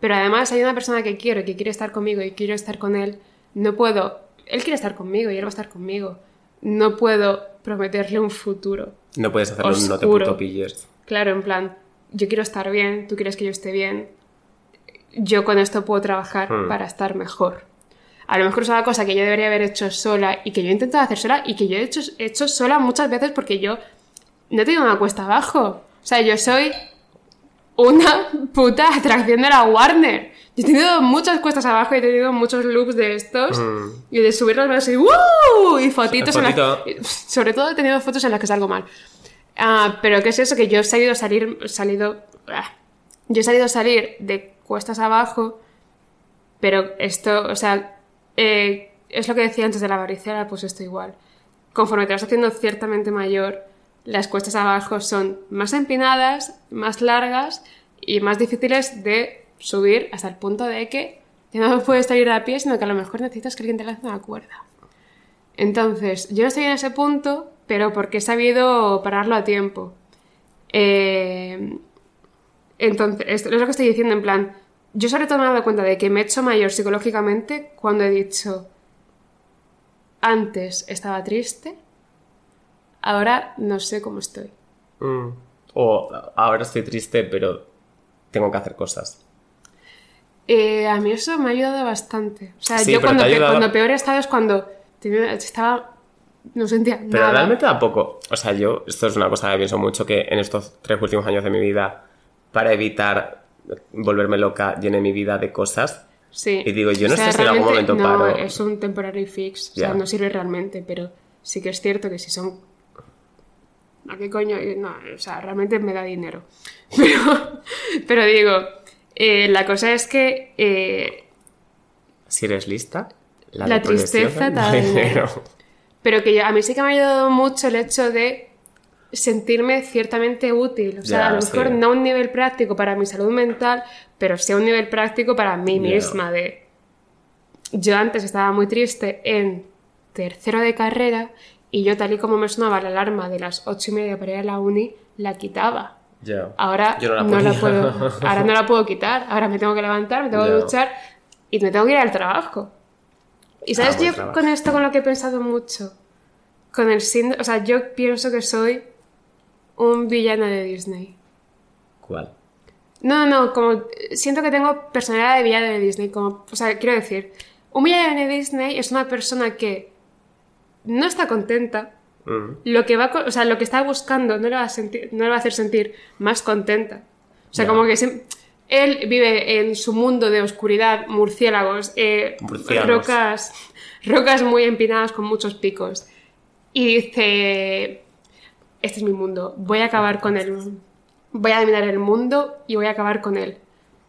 Pero además hay una persona que quiero que quiere estar conmigo y quiero estar con él. No puedo. Él quiere estar conmigo y él va a estar conmigo. No puedo prometerle un futuro. No puedes hacerlo, no te Oscuro. puto pilles. Claro, en plan, yo quiero estar bien, tú quieres que yo esté bien. Yo con esto puedo trabajar Hmm. para estar mejor. A lo mejor es una cosa que yo debería haber hecho sola y que yo he intentado hacer sola y que yo he hecho, he hecho sola muchas veces porque yo no he tenido una cuesta abajo. O sea, yo soy una puta atracción de la Warner. Yo he tenido muchas cuestas abajo y he tenido muchos looks de estos Mm. y de subir las manos y ¡Woo! Y fotitos en las- Fotito. Sobre todo he tenido fotos en las que salgo mal. Ah, pero ¿qué es eso? Que yo he salido a salir, salido, ah, yo he salido a salir de cuestas abajo, pero esto, o sea, eh, es lo que decía antes de la varicela, pues esto igual. Conforme te vas haciendo ciertamente mayor, las cuestas abajo son más empinadas, más largas y más difíciles de subir hasta el punto de que ya no puedes salir a pie, sino que a lo mejor necesitas que alguien te lance una cuerda. Entonces, yo no estoy en ese punto, pero porque he sabido pararlo a tiempo. Eh, entonces, esto es lo que estoy diciendo, en plan, yo sobre todo me he dado cuenta de que me he hecho mayor psicológicamente cuando he dicho, antes estaba triste, ahora no sé cómo estoy. Mm. O ahora estoy triste, pero tengo que hacer cosas. Eh, a mí eso me ha ayudado bastante. O sea, Sí, yo pero cuando, ayudado- peor he estado es cuando tenía- estaba... No sentía Pero nada. realmente tampoco. O sea, yo, esto es una cosa que pienso mucho que en estos tres últimos años de mi vida, para evitar volverme loca, llené mi vida de cosas. Sí. Y digo, yo no O sea, sé si en algún momento no, paro. es un temporary fix. O sea, no sirve realmente, pero sí que es cierto que si son... ¿A qué coño? No, o sea, realmente me da dinero. *laughs* Pero, pero digo, eh, la cosa es que eh, Si eres lista, la, La tristeza te da dinero. Pero que yo- a mí sí que me ha ayudado mucho el hecho de sentirme ciertamente útil. O sea, Ya, a lo mejor sí. no a un nivel práctico para mi salud mental, pero sí a un nivel práctico para mí misma. De... Yo antes estaba muy triste en tercero de carrera y yo tal y como me sonaba la alarma de las ocho y media para ir a la uni, la quitaba. Ahora Yo no la no la podía. puedo, *laughs* ahora no la puedo quitar. Ahora me tengo que levantar, me tengo que Ya. duchar y me tengo que ir al trabajo. Y sabes, Ah, yo trabajo. con esto con lo que he pensado mucho, con el síndrome, o sea, yo pienso que soy un villano de Disney. ¿Cuál? No, no, no, como siento que tengo personalidad de villano de Disney, como, o sea, quiero decir, un villano de Disney es una persona que no está contenta, Mm. lo que va, o sea, lo que está buscando no le va a sentir, no le va a hacer sentir más contenta. O sea, como que se- él vive en su mundo de oscuridad, murciélagos, eh, rocas, rocas muy empinadas con muchos picos. Y dice, este es mi mundo, voy a acabar con él. Voy a dominar el mundo y voy a acabar con él.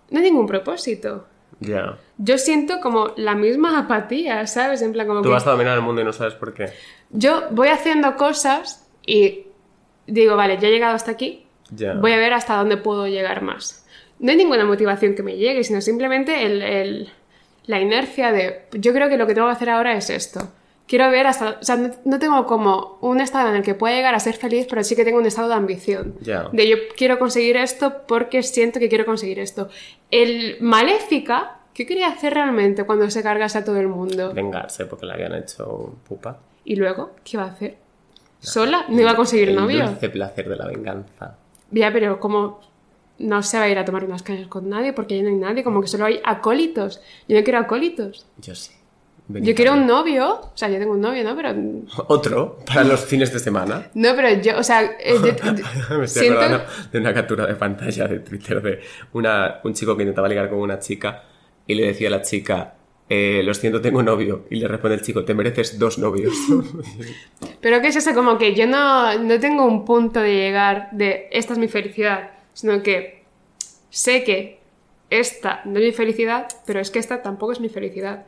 No hay ningún propósito. Ya. Yo siento como la misma *laughs* apatía, ¿sabes? En plan, como Tú que vas a dominar el mundo y no sabes por qué. yo voy haciendo cosas y digo, vale, ya he llegado hasta aquí, voy a ver hasta dónde puedo llegar más. No hay ninguna motivación que me llegue, sino simplemente el, el- la inercia de, yo creo que lo que tengo que hacer ahora es esto. Quiero ver hasta, o sea, no, no tengo como un estado en el que pueda llegar a ser feliz, pero sí que tengo un estado de ambición. Ya. De yo quiero conseguir esto porque siento que quiero conseguir esto. El Maléfica, ¿qué quería hacer realmente cuando se cargase a todo el mundo? Vengarse porque le habían hecho pupa. ¿Y luego? ¿Qué iba a hacer? ¿Sola? ¿No iba a conseguir el novio? dulce placer de la venganza. Ya, pero como no se va a ir a tomar unas cañas con nadie porque ya no hay nadie, como que solo hay acólitos. Yo no quiero acólitos. Yo sí. Yo quiero un novio, o sea, yo tengo un novio, ¿no? Pero Otro para los fines de semana. no, pero yo, o sea, yo- yo- *laughs* Me estoy siento acordando de una captura de pantalla de Twitter de una, un chico que intentaba ligar con una chica y le decía a la chica, eh, lo siento, tengo novio. Y le responde el chico, te mereces dos novios. *laughs* Pero ¿qué es eso? Como que yo no, no tengo un punto de llegar de esta es mi felicidad, sino que sé que esta no es mi felicidad, pero es que esta tampoco es mi felicidad.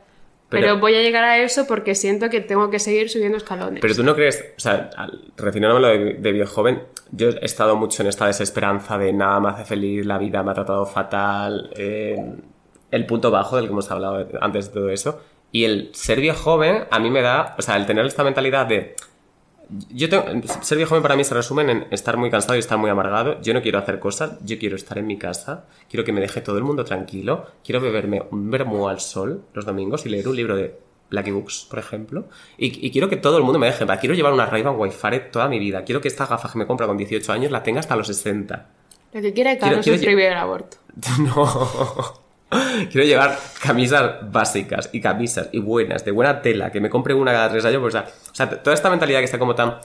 Pero, Pero- voy a llegar a eso porque siento que tengo que seguir subiendo escalones. Pero tú no crees, o sea, refiriéndome a lo de, de viejo joven, yo he estado mucho en esta desesperanza de nada me hace feliz, la vida me ha tratado fatal, eh, el punto bajo del que hemos hablado antes de todo eso. Y el ser viejo joven a mí me da, o sea, el tener esta mentalidad de... Yo tengo, ser joven para mí se resume en estar muy cansado y estar muy amargado. Yo no quiero hacer cosas, yo quiero estar en mi casa, quiero que me deje todo el mundo tranquilo, quiero beberme un vermú al sol los domingos y leer un libro de Blacky Books, por ejemplo. Y, y quiero que todo el mundo me deje. en. Quiero llevar una Ray-Ban Wi-Fi toda mi vida. Quiero que esta gafa que me compra con 18 años la tenga hasta los 60. Lo que quiere Carlos quiero es prohibir el aborto. *laughs* No. *laughs* Quiero llevar camisas básicas y camisas y buenas, de buena tela, que me compre una cada tres años. Pues, o, sea, o sea, toda esta mentalidad que está como tan.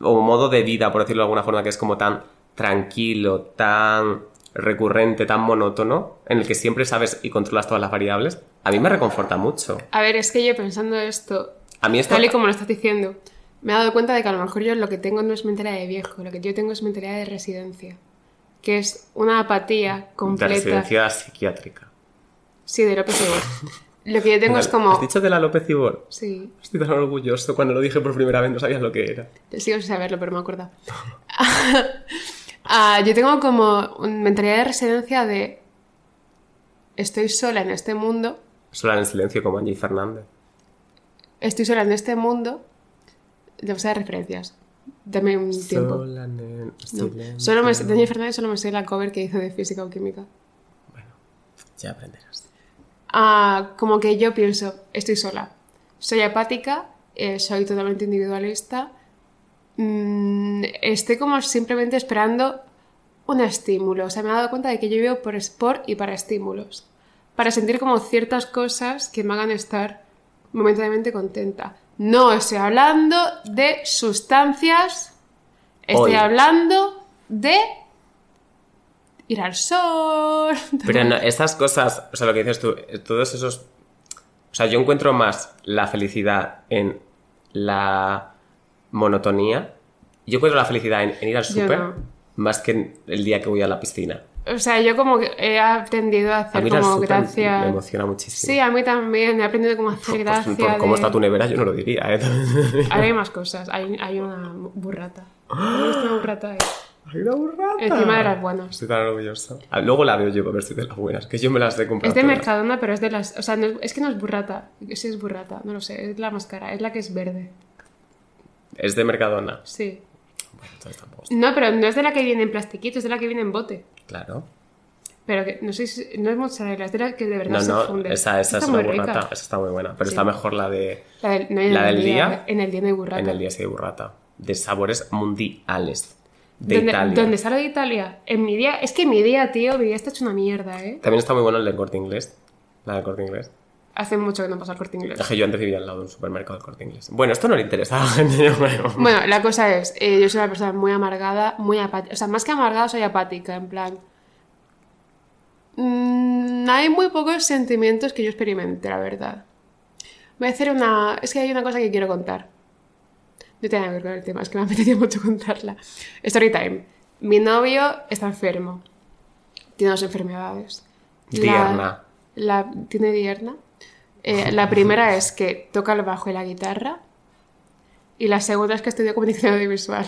o modo de vida, por decirlo de alguna forma, que es como tan tranquilo, tan recurrente, tan monótono, en el que siempre sabes y controlas todas las variables, a mí me reconforta mucho. A ver, es que yo pensando esto, A mí esto. tal y como lo estás diciendo, me he dado cuenta de que a lo mejor yo lo que tengo no es mentalidad de viejo, lo que yo tengo es mentalidad de residencia, que es una apatía de completa. residencia psiquiátrica. Sí, de López Ibor. Lo que yo tengo es como... ¿Has dicho de la López Ibor? Sí, Estoy tan orgulloso. Cuando lo dije por primera vez no sabías lo que era. sigo sin saberlo, pero me acuerdo. *laughs* Ah, yo tengo como un- mentalidad de residencia de... Estoy sola en este mundo, Sola en silencio como Angie Fernández. estoy sola en este mundo... Demasiadas referencias. Dame un tiempo. Sola en No. Solo me Daniel Fernández solo me sé la cover que hizo de física o química. Ya aprenderás. Ah, como que yo pienso, estoy sola. Soy apática, eh, soy totalmente individualista. mm, estoy como simplemente esperando un estímulo. O sea, me he dado cuenta de que yo vivo por, por y para estímulos. Para sentir como ciertas cosas que me hagan estar momentáneamente contenta. No estoy hablando de sustancias. Estoy Hoy. hablando de ir al sol. *laughs* Pero no, estas cosas, o sea, lo que dices tú, eh, todos esos... O sea, yo encuentro más la felicidad en la monotonía. Yo encuentro la felicidad en, en ir al súper no. más que en el día que voy a la piscina. O sea, yo como que he aprendido a A hacer mí como gracia. me emociona muchísimo. Sí, a mí también. He aprendido como a hacer Pues, gracia. por cómo de- está tu nevera yo no lo diría, ¿eh? *laughs* Ahora hay *laughs* más cosas. Hay, hay una burrata. *gasps* ¿Has visto una burrata ahí? ¡Hay una burrata! Encima de las buenas. Estoy tan orgulloso. Ah, Luego la veo yo para ver si es de las buenas, que yo me las he comprado. Es de todas. Mercadona, pero es de las... O sea, no es, es que no es burrata. Sí es burrata, no lo sé. Es la más cara. Es la que es verde. Es de Mercadona. Sí. Bueno, entonces tampoco. No, pero no es de la que viene en plastiquito, es de la que viene en bote. Claro. Pero que no sé si- no es mozzarella, es de la que de verdad No, se no, funde. esa, esa es muy rica. burrata. Esa está muy buena. Pero Sí. está mejor la de. La del, no, en La el del día, En el día no hay burrata. En el día sí de burrata. De sabores mundiales. De ¿Dónde, Italia. ¿Dónde lo de Italia? En mi día... Es que mi día, tío, mi día está hecho una mierda, ¿eh? También está muy bueno el del corte inglés. La del corte inglés. Hace mucho que no pasa el corte inglés. Es que yo antes vivía al lado de un supermercado del corte inglés. Bueno, esto no le interesa a la *laughs* gente. Bueno. Bueno, la cosa es, eh, yo soy una persona muy amargada, muy apática. O sea, más que amargada, soy apática, en plan. Mm, hay muy pocos sentimientos que yo experimente, la verdad. Voy a hacer una. Es que hay una cosa que quiero contar. No tiene que ver con el tema, es que me apetecía mucho contarla. Story time. Mi novio está enfermo. Tiene dos enfermedades. La- Dierna. La, tiene dierna. Eh, la primera es que toca el bajo y la guitarra. Y la segunda es que estudia comunicación audiovisual.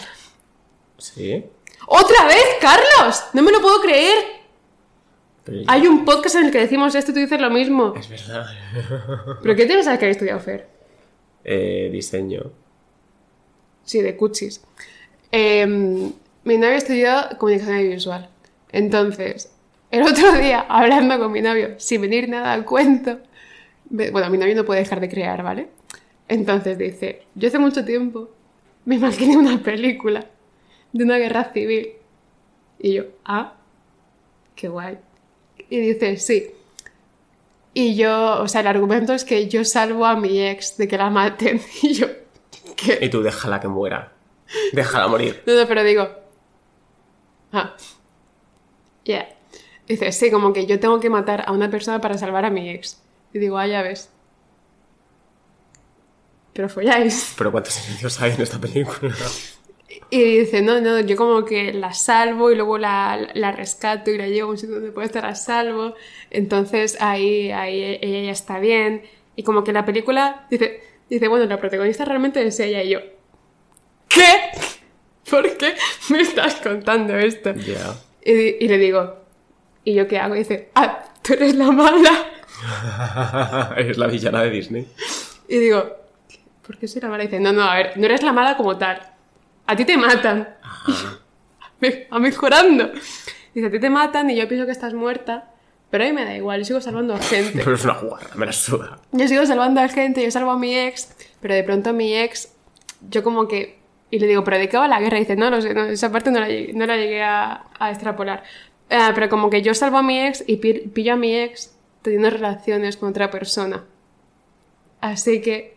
Sí. ¡Otra vez, Carlos! ¡No me lo puedo creer! Pero Hay un podcast en el que decimos esto y tú dices lo mismo. Es verdad. *laughs* ¿Pero qué tienes que haber estudiado, Fer? Eh, diseño. Sí, de cuchis. Eh, mi novio estudió comunicación audiovisual. Entonces, el otro día, hablando con mi novio, sin venir nada al cuento, bueno, mi novio no puede dejar de crear, ¿vale? Entonces dice, yo hace mucho tiempo me imaginé una película de una guerra civil. Y yo, ah, qué guay. Y dice, sí. Y yo, o sea, el argumento es que yo salvo a mi ex de que la maten. *laughs* Y yo, ¿qué? Y tú déjala que muera. Déjala morir. No, no, pero digo. Ah. Yeah. Dice, sí, como que yo tengo que matar a una persona para salvar a mi ex. Y digo, ah, ya ves. Pero folláis. Pero ¿cuántos silencios hay en esta película? Y dice, no, no, yo como que la salvo y luego la, la rescato y la llevo a un sitio donde puede estar a salvo. Entonces ahí, ahí ella ya está bien. Y como que la película dice, dice, bueno, la protagonista realmente es ella y yo. ¿Qué? ¿Por qué me estás contando esto? Ya. Y, y le digo, ¿y yo qué hago? Y dice, ah, tú eres la mala. *laughs* Eres la villana de Disney. Y digo, ¿por qué soy la mala? Y dice, no, no, a ver, no eres la mala como tal. A ti te matan. *laughs* Me- A mejorando. Dice, a ti te matan y yo pienso que estás muerta, pero a mí me da igual, yo sigo salvando a gente. *laughs* Pero es una guarra, me la suda. Yo sigo salvando a gente, yo salvo a mi ex, pero de pronto mi ex, yo como que... Y le digo, ¿pero de qué va la guerra? Y dice, no, no sé, no, esa parte no la llegué, no la llegué a, a extrapolar. Eh, pero como que yo salvo a mi ex y pi- pillo a mi ex teniendo relaciones con otra persona. Así que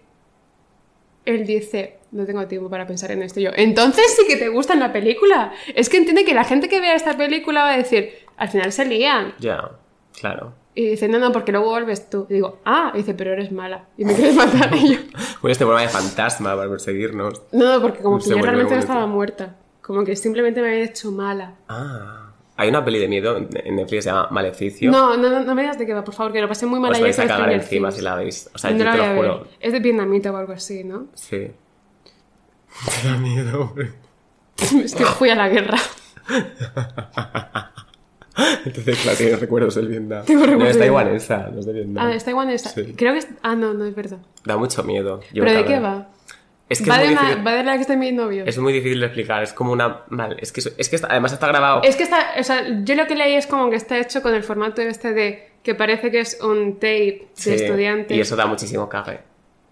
él dice, no tengo tiempo para pensar en esto. Y yo, entonces sí que te gusta la película. Es que entiende que la gente que vea esta película va a decir, al final se lían. Ya, claro. Y dice, no, no, porque luego vuelves tú. Y digo, ah, y dice, pero eres mala. Y me quieres matar. *laughs* Y yo, Con este programa de fantasma para perseguirnos. no, no, porque como que yo realmente no estaba muerta. Como que simplemente me había hecho mala. Ah. Hay una peli de miedo en Netflix que se llama Maleficio. No, no, no, no me digas de qué va, por favor, que lo pasé muy mal Os ayer vais a cagar encima si la veis. O sea, No yo te lo juro. Es de vietnamita o algo así, ¿no? Sí. Te *laughs* da miedo, hombre. *laughs* es que fui a la guerra. *laughs* Entonces, claro, tienes recuerdos del Vietnam. Tengo No, recuerdos está del igual Vietnam. esa, no es de Vietnam. Ah, está igual esa. Sí. Creo que es... Ah, no, no es verdad. Da mucho miedo. Yo ¿Pero de qué va? Es que va, es de difícil, va de la que está mi novio. es muy difícil de explicar. Es como una... Vale, es que, es que está- además está grabado... Es que está, o sea, yo lo que leí es como que está hecho con el formato este de que parece que es un tape Sí, de estudiante. Y eso da muchísimo cague.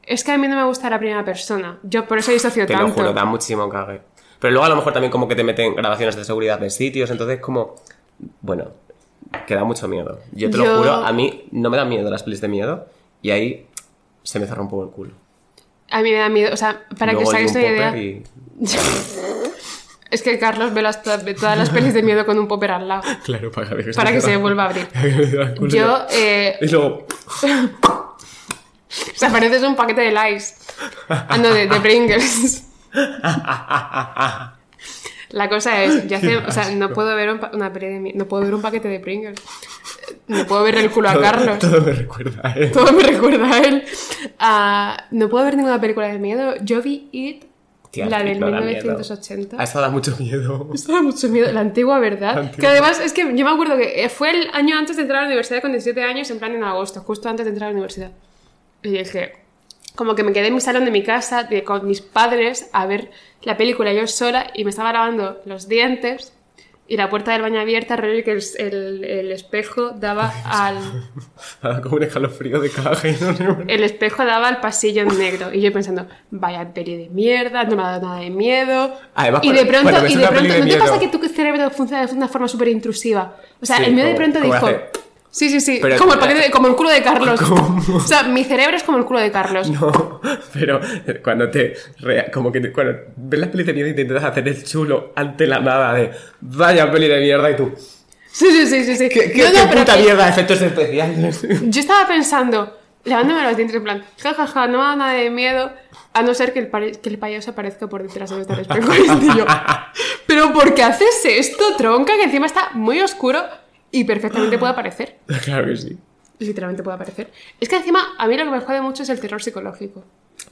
Es que a mí no me gusta la primera persona. Yo por eso disocio Te tanto. lo juro, da muchísimo cague. Pero luego a lo mejor también como que te meten grabaciones de seguridad de sitios, entonces como... Bueno, que da mucho miedo. Yo te Yo- lo juro, a mí no me dan miedo las pelis de miedo y ahí se me cerró un poco el culo. A mí me da miedo, o sea, para Luego que os hagáis un una idea. y- *laughs* Es que Carlos ve, las, todas las pelis de miedo con un popper al lado. *laughs* Claro, para que, Para que se vuelva a abrir. *laughs* Yo, eh, Y luego... o sea, pareces un paquete de Lice. Ah, no, de, de Pringles. La cosa es, yo hace, o sea, no puedo ver un una peli de miedo, no puedo ver un paquete de Pringles. No puedo ver el culo a todo, Carlos. todo me recuerda a él. Todo me recuerda a él. Ah, no puedo ver ninguna película de miedo. Yo vi It, Tía, la del no da miedo. 1980. A eso da mucho miedo. *laughs* Esto da mucho miedo, la antigua verdad. La antigua. Que además es que yo me acuerdo que eh, fue el año antes de entrar a la universidad con 17 años, en plan en agosto, justo antes de entrar a la universidad. Y dije, como que me quedé en mi salón de mi casa de- con mis padres a ver la película yo sola y me estaba lavando los dientes y la puerta del baño abierta, rollo que el, el- el espejo daba *laughs* al... *laughs* Como un escalofrío de cague. ¿no? El espejo daba al pasillo en negro. Y yo pensando, vaya peli de mierda, no me ha dado nada de miedo. Además, y de pronto, ves y de pronto de ¿no te miedo- pasa que tu cerebro funciona de una forma súper intrusiva? O sea, Sí, el mío de pronto dijo... hace- Sí, sí, sí. Pero- como, el paquete de- como el culo de Carlos. O sea, mi cerebro es como el culo de Carlos. No, pero cuando te. rea- Como que cuando ves las pelis de miedo y te intentas hacer el chulo ante la nada de. Vaya peli de mierda y tú. Sí, sí, sí, sí. sí. ¿Qué, qué- No, no, qué pero puta que- mierda de efectos especiales? *laughs* Yo estaba pensando, lavándome los dientes en plan, jajaja, no me da nada de miedo, a no ser que el, que el payaso aparezca por detrás de nuestro espejo. Pero ¿por qué haces esto, tronca? Que encima está muy oscuro y perfectamente puede aparecer. *laughs* claro que sí. Literalmente puede aparecer. Es que encima, a mí lo que me jode mucho es el terror psicológico.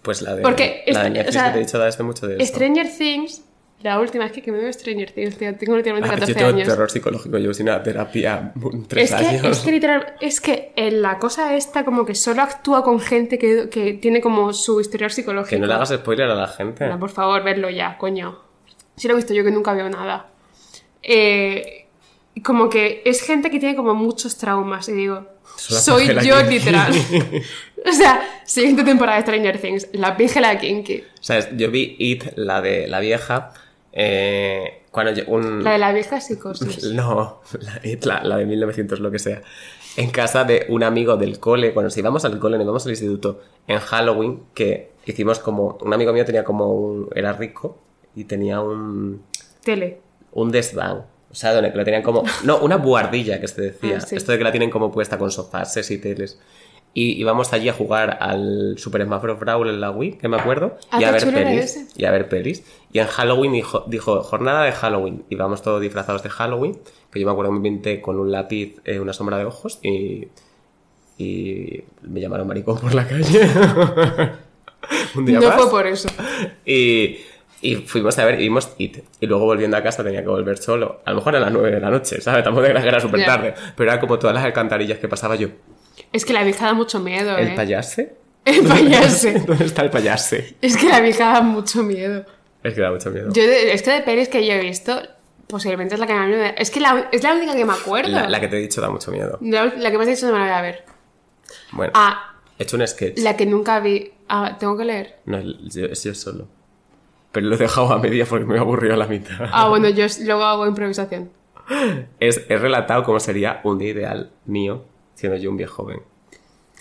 Pues la de. Porque la de Netflix o sea, que te he dicho da este mucho de eso. Stranger Things La última es que, que me veo Stranger Things, tío. Tengo literalmente Ah, 14 yo tengo años. terror psicológico, yo sin una terapia tres Es que, años. es que literal, es que en la cosa esta como que solo actúa con gente que, que tiene como su historial psicológico. Que no le hagas spoiler a la gente. No, por favor, verlo ya, coño. Si lo he visto yo que nunca veo nada. Eh, como que es gente que tiene como muchos traumas y digo, la soy yo kinky. literal. *laughs* *laughs* o sea, siguiente temporada de Stranger Things, la pígela kinky. ¿Sabes? Yo vi It, la de la vieja, eh, cuando un... La de la vieja psicosis. *laughs* No, la, It, la, la de 1900, lo que sea. En casa de un amigo del cole, cuando nos íbamos al cole, nos íbamos al instituto, en Halloween, que hicimos como... Un amigo mío tenía como un... Era rico y tenía un... Tele. un desván. O sea, donde que lo tenían como. No, una buhardilla que se decía. Ah, sí. Esto de que la tienen como puesta con sofases y teles. Y íbamos allí a jugar al Super Smash Bros. Brawl en la Wii, que me acuerdo. Ah, y a ver pelis. Y a ver pelis. Y en Halloween dijo, dijo, jornada de Halloween. Y vamos todos disfrazados de Halloween. Que yo me acuerdo que me pinté con un lápiz, eh, una sombra de ojos. Y. Y me llamaron maricón por la calle. *laughs* un día No más. fue por eso. Y, y fuimos a ver, y vimos It. Y luego volviendo a casa tenía que volver solo. A lo mejor a las 9 de la noche, ¿sabes? Tampoco era que era súper tarde. Pero era como todas las alcantarillas que pasaba yo. Es que la vieja da mucho miedo, ¿El ¿eh? payase? *laughs* El payase. *laughs* ¿Dónde está el payase? Es que la vieja da mucho miedo. Es que da mucho miedo. Yo es que de pelis que yo he visto, posiblemente es la que más me... Es que la- es la única que me acuerdo. La, la que te he dicho da mucho miedo. La, la que me has dicho no me la voy a ver. Bueno, Ah, he hecho un sketch. la que nunca vi. Ah, tengo que leer. No, yo- es yo solo. Pero lo he dejado a media porque me aburrió a la mitad. Ah, bueno, yo luego hago improvisación. Es, he relatado cómo sería un día ideal mío siendo yo un viejo joven.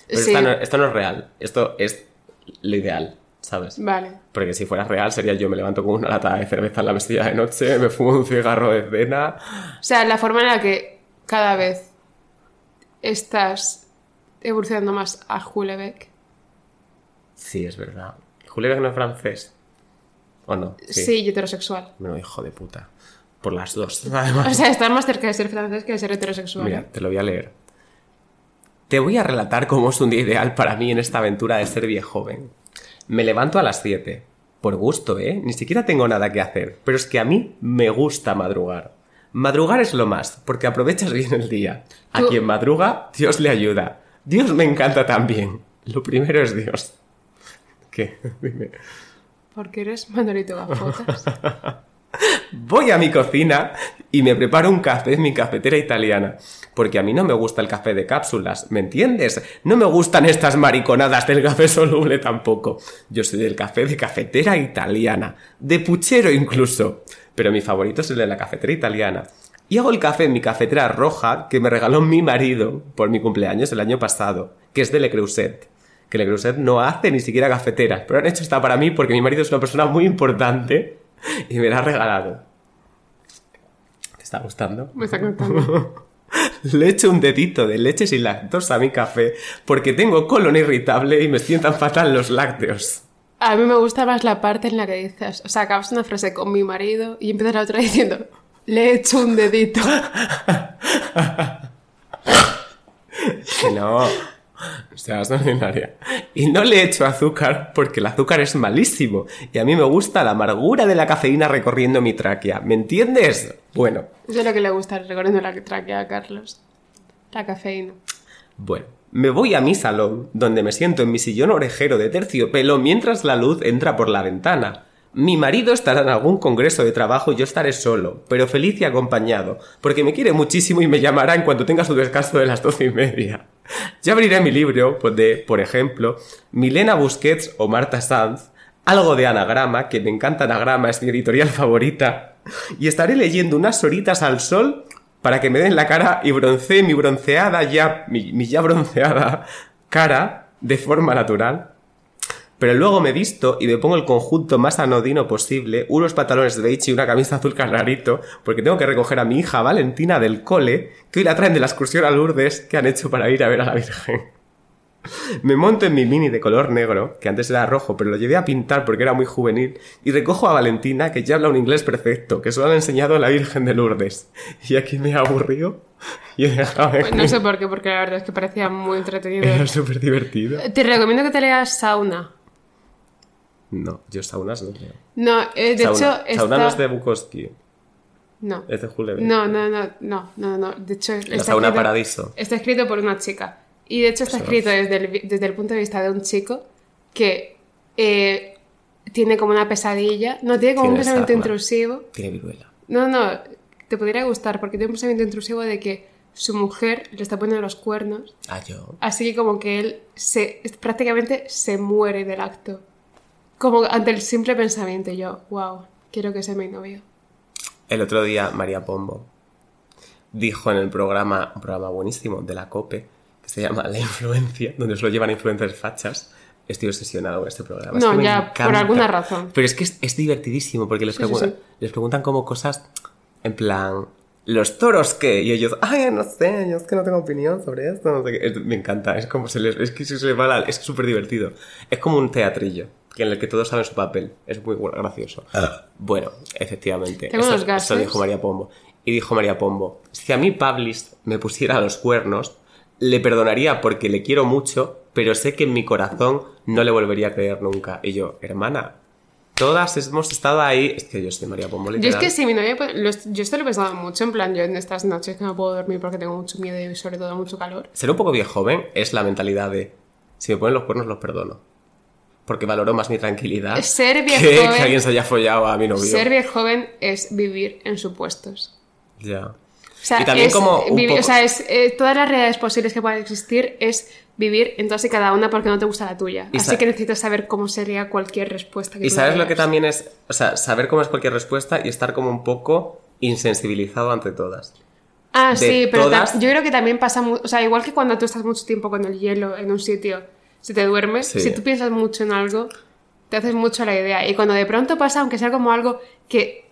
Pero Sí. esta no- esto no es real. Esto es lo ideal, ¿sabes? Vale. Porque si fuera real sería yo me levanto con una lata de cerveza en la mesilla de noche, me fumo un cigarro de cena. O sea, la forma en la que cada vez estás evolucionando más a Hulebeck. Sí, es verdad. Julio no es francés. ¿O no? Sí. y heterosexual. No, hijo de puta. Por las dos. *laughs* Además. O sea, estar más cerca de ser francés que de ser heterosexual. Mira, te lo voy a leer. Te voy a relatar cómo es un día ideal para mí en esta aventura de ser viejo joven. Me levanto a las 7. Por gusto, ¿eh? Ni siquiera tengo nada que hacer. Pero es que a mí me gusta madrugar. Madrugar es lo más, porque aprovechas bien el día. A Tú- quien madruga, Dios le ayuda. Dios me encanta también. Lo primero es Dios. ¿Qué? *laughs* Dime. Porque eres Manolito Gafotas. *laughs* Voy a mi cocina y me preparo un café en mi cafetera italiana. Porque a mí no me gusta el café de cápsulas, ¿me entiendes? No me gustan estas mariconadas del café *laughs* soluble tampoco. Yo soy del café de cafetera italiana, de puchero incluso. Pero mi favorito es el de la cafetera italiana. Y hago el café en mi cafetera roja que me regaló mi marido por mi cumpleaños el año pasado, que es de Le Creuset. Que Le Creuset no hace ni siquiera cafeteras, pero han hecho esta para mí porque mi marido es una persona muy importante y me la ha regalado. ¿Te está gustando? Me está contando. *laughs* Le echo un dedito de leche sin lactosa a mi café porque tengo colon irritable y me sientan fatal los lácteos. A mí me gusta más la parte en la que dices, o sea, acabas una frase con mi marido y empiezas la otra diciendo, le he hecho un dedito. *laughs* No. *laughs* O sea, es ordinaria. Y no le echo azúcar porque el azúcar es malísimo. Y a mí me gusta la amargura de la cafeína recorriendo mi tráquea. ¿Me entiendes? Bueno, Eso es lo que le gusta recorriendo la tráquea a Carlos. La cafeína. Bueno, me voy a mi salón, donde me siento en mi sillón orejero de terciopelo mientras la luz entra por la ventana. Mi marido estará en algún congreso de trabajo y yo estaré solo, pero feliz y acompañado, porque me quiere muchísimo y me llamará en cuanto tenga su descanso de las doce y media. Ya abriré mi libro de, por ejemplo, Milena Busquets o Marta Sanz, algo de anagrama, que me encanta anagrama, es mi editorial favorita, y estaré leyendo unas horitas al sol para que me den la cara y broncee mi bronceada ya, mi ya bronceada cara de forma natural. Pero luego me visto y me pongo el conjunto más anodino posible, unos pantalones beige y una camisa azul clarito, porque tengo que recoger a mi hija Valentina del cole, que hoy la traen de la excursión a Lourdes que han hecho para ir a ver a la Virgen. Me monto en mi mini de color negro, que antes era rojo, pero lo llevé a pintar porque era muy juvenil, y recojo a Valentina, que ya habla un inglés perfecto, que solo han enseñado a la Virgen de Lourdes. Y aquí me aburrió y he dejado de... Pues no sé por qué, porque la verdad es que parecía muy *laughs* entretenido. Era súper divertido. Te recomiendo que te leas Sauna. No, yo saunas no creo. No, eh, de Sauna, hecho, sauna está... no es de Bukowski, No. es de Hulleberg. No, no, no, no, no, no. De hecho, La está sauna escrito- paradiso. Está escrito por una chica. Y de hecho está Eso. escrito desde el, desde el punto de vista de un chico que eh, tiene como una pesadilla. No, tiene como un pensamiento sarna. intrusivo. Tiene viruela. No, no, te podría gustar porque tiene un pensamiento intrusivo de que su mujer le está poniendo los cuernos. Ah, yo. Así que como que él se, prácticamente se muere del acto. Como ante el simple pensamiento. Yo, wow, quiero que sea mi novio. El otro día María Pombo dijo en el programa, un programa buenísimo de la COPE, que se llama La Influencia, donde os lo llevan influencers fachas. Estoy obsesionado con este programa. Es No, que me ya, por alguna razón. Pero es que es, es divertidísimo porque les, Sí, sí, preguntan, sí. les preguntan como cosas en plan, ¿los toros qué? Y ellos, ay, no sé, yo es que no tengo opinión sobre esto. no sé qué". Es- me encanta, es como se les, es que se les va la- es súper divertido. Es como un teatrillo que en el que todos saben su papel. Es muy gracioso. Bueno, efectivamente. Tengo eso, unos gases. eso dijo María Pombo. Y dijo María Pombo, si a mí Pablis me pusiera los cuernos, le perdonaría porque le quiero mucho, pero sé que en mi corazón no le volvería a creer nunca. Y yo, hermana, todas hemos estado ahí. Es que yo soy María Pombo. Yo es que si mi novia... yo esto lo he pensado mucho, en plan, yo en estas noches que no puedo dormir porque tengo mucho miedo y sobre todo mucho calor. Ser un poco viejo joven es la mentalidad de, si me ponen los cuernos los perdono. Porque valoro más mi tranquilidad Ser viejo que, joven- que alguien se haya follado a mi novio. Ser bien joven es vivir en supuestos. Ya. O sea, Y también es como un vivi- poco- o sea, es, eh, todas las realidades posibles que puedan existir es vivir en todas y cada una porque no te gusta la tuya. Y Así que necesitas saber cómo sería cualquier respuesta que Y sabes lo que también es, o sea, saber cómo es cualquier respuesta y estar como un poco insensibilizado ante todas. Ah, de sí, pero todas- yo creo que también pasa O sea, igual que cuando tú estás mucho tiempo con el hielo en un sitio, si te duermes, Sí. si tú piensas mucho en algo, te haces mucho la idea. Y cuando de pronto pasa, aunque sea como algo que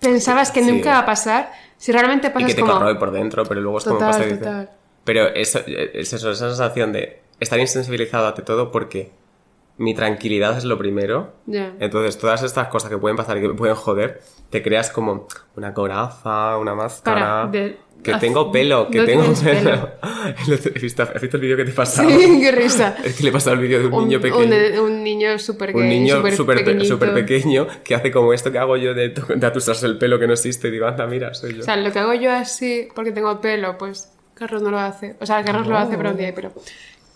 pensabas que Sí. nunca va a pasar, si realmente Y pasa que es te como... corroe por dentro, pero luego es como pasa y dices-. Pero eso, es eso, esa sensación de estar insensibilizado ante todo porque mi tranquilidad es lo primero. Entonces, todas estas cosas que pueden pasar y que me pueden joder, te creas como una coraza, una máscara. Para, de- que tengo pelo, que no tengo pelo. pelo. *laughs* ¿Has visto, el vídeo que te he pasado? Sí, qué risa. *laughs* Es que le he pasado el vídeo de un, Un, niño pequeño. un- un niño súper un gay, niño súper pe- pequeño que hace como esto que hago yo de, de atusarse el pelo que no existe y digo, anda, mira, soy yo. O sea, lo que hago yo así porque tengo pelo, pues Carlos no lo hace. O sea, Carlos lo hace, pero un día hay pelo.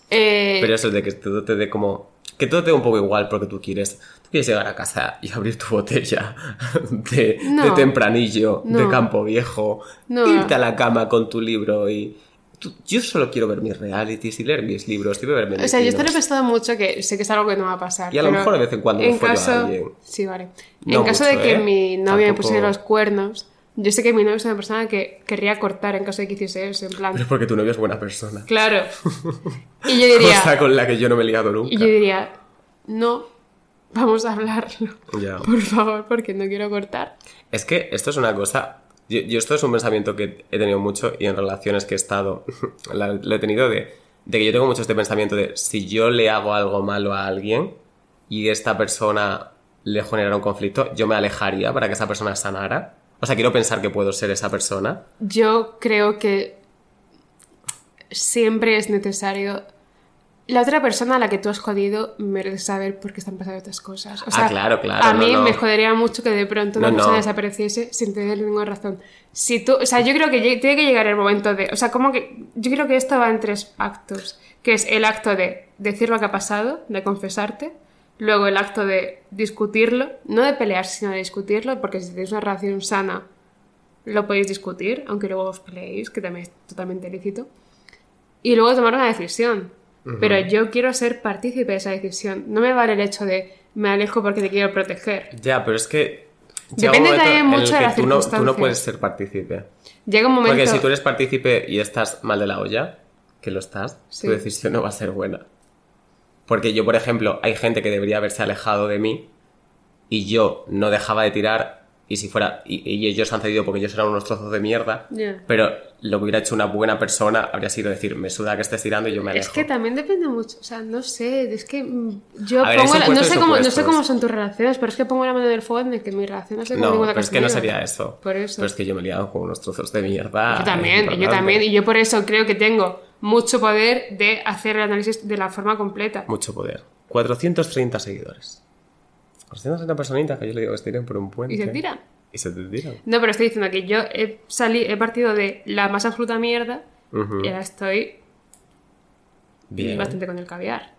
Eh, Pero eso de que todo te dé como... Que todo te dé un poco igual porque tú quieres... Tú quieres llegar a casa y abrir tu botella *laughs* de, No. de tempranillo, de No. campo viejo, No. irte a la cama con tu libro y... tú- yo solo quiero ver mis realities y leer mis libros y beberme O sea, yo vinos. pensado mucho, que sé que es algo que no va a pasar. Y a lo mejor de vez en cuando me en a caso... alguien. Sí, vale. En caso mucho, de que ¿eh? mi novia me Tampoco- pusiera los cuernos, yo sé que mi novia es una persona que querría cortar en caso de que hiciese eso, en plan... Pero es porque tu novio es buena persona. Claro. *laughs* Y yo diría... Cosa con la que yo no me he liado nunca. Y yo diría, no, vamos a hablarlo. Ya. Por favor, porque no quiero cortar. Es que esto es una cosa. Yo, yo esto es un pensamiento que he tenido mucho y en relaciones que he estado. *laughs* la- lo he tenido de, de que yo tengo mucho este pensamiento de si yo le hago algo malo a alguien y esta persona le generara un conflicto, yo me alejaría para que esa persona sanara. O sea, quiero pensar que puedo ser esa persona. Yo creo que siempre es necesario. La otra persona a la que tú has jodido merece saber por qué están pasando estas cosas. O Ah, sea, claro, claro, A no, mí no. me jodería mucho que de pronto una No, persona desapareciese sin tener ninguna razón. Si tú, o sea, yo creo que tiene que llegar el momento de, o sea, como que yo creo que esto va en tres actos, que es el acto de decir lo que ha pasado, de confesarte, luego el acto de discutirlo, no de pelear, sino de discutirlo, porque si tenéis una relación sana, lo podéis discutir, aunque luego os peleéis, que también es totalmente lícito. Y luego tomar una decisión. Pero yo quiero ser partícipe de esa decisión. No me vale el hecho de me alejo porque te quiero proteger. Ya, pero es que. Depende también mucho de las tú no, tú no puedes ser partícipe. Llega un momento... Porque si tú eres partícipe y estás mal de la olla, que lo estás, Sí. tu decisión no va a ser buena. Porque yo, por ejemplo, hay gente que debería haberse alejado de mí y yo no dejaba de tirar y si fuera y, y ellos han cedido porque ellos eran unos trozos de mierda, Ya. pero lo que hubiera hecho una buena persona habría sido decir, me suda que estés tirando y yo me alejo. Es que también depende mucho, o sea, no sé, es que mm, yo ver, pongo la- no sé cómo no sé cómo son tus relaciones, pero es que pongo la mano en el fuego en que mi relación no sé cómo no, pero es que no sería eso. Por eso. Pero es que yo me he liado con unos trozos de mierda. Yo también, yo también, y yo por eso creo que tengo mucho poder de hacer el análisis de la forma completa. Mucho poder. 430 seguidores. 430 personitas que yo le digo que se tiren por un puente. Y se tiran. Y se te tiran. No, pero estoy diciendo que yo he, sali- he partido de la más absoluta mierda Ujú. y ahora estoy Bien. bastante con el caviar.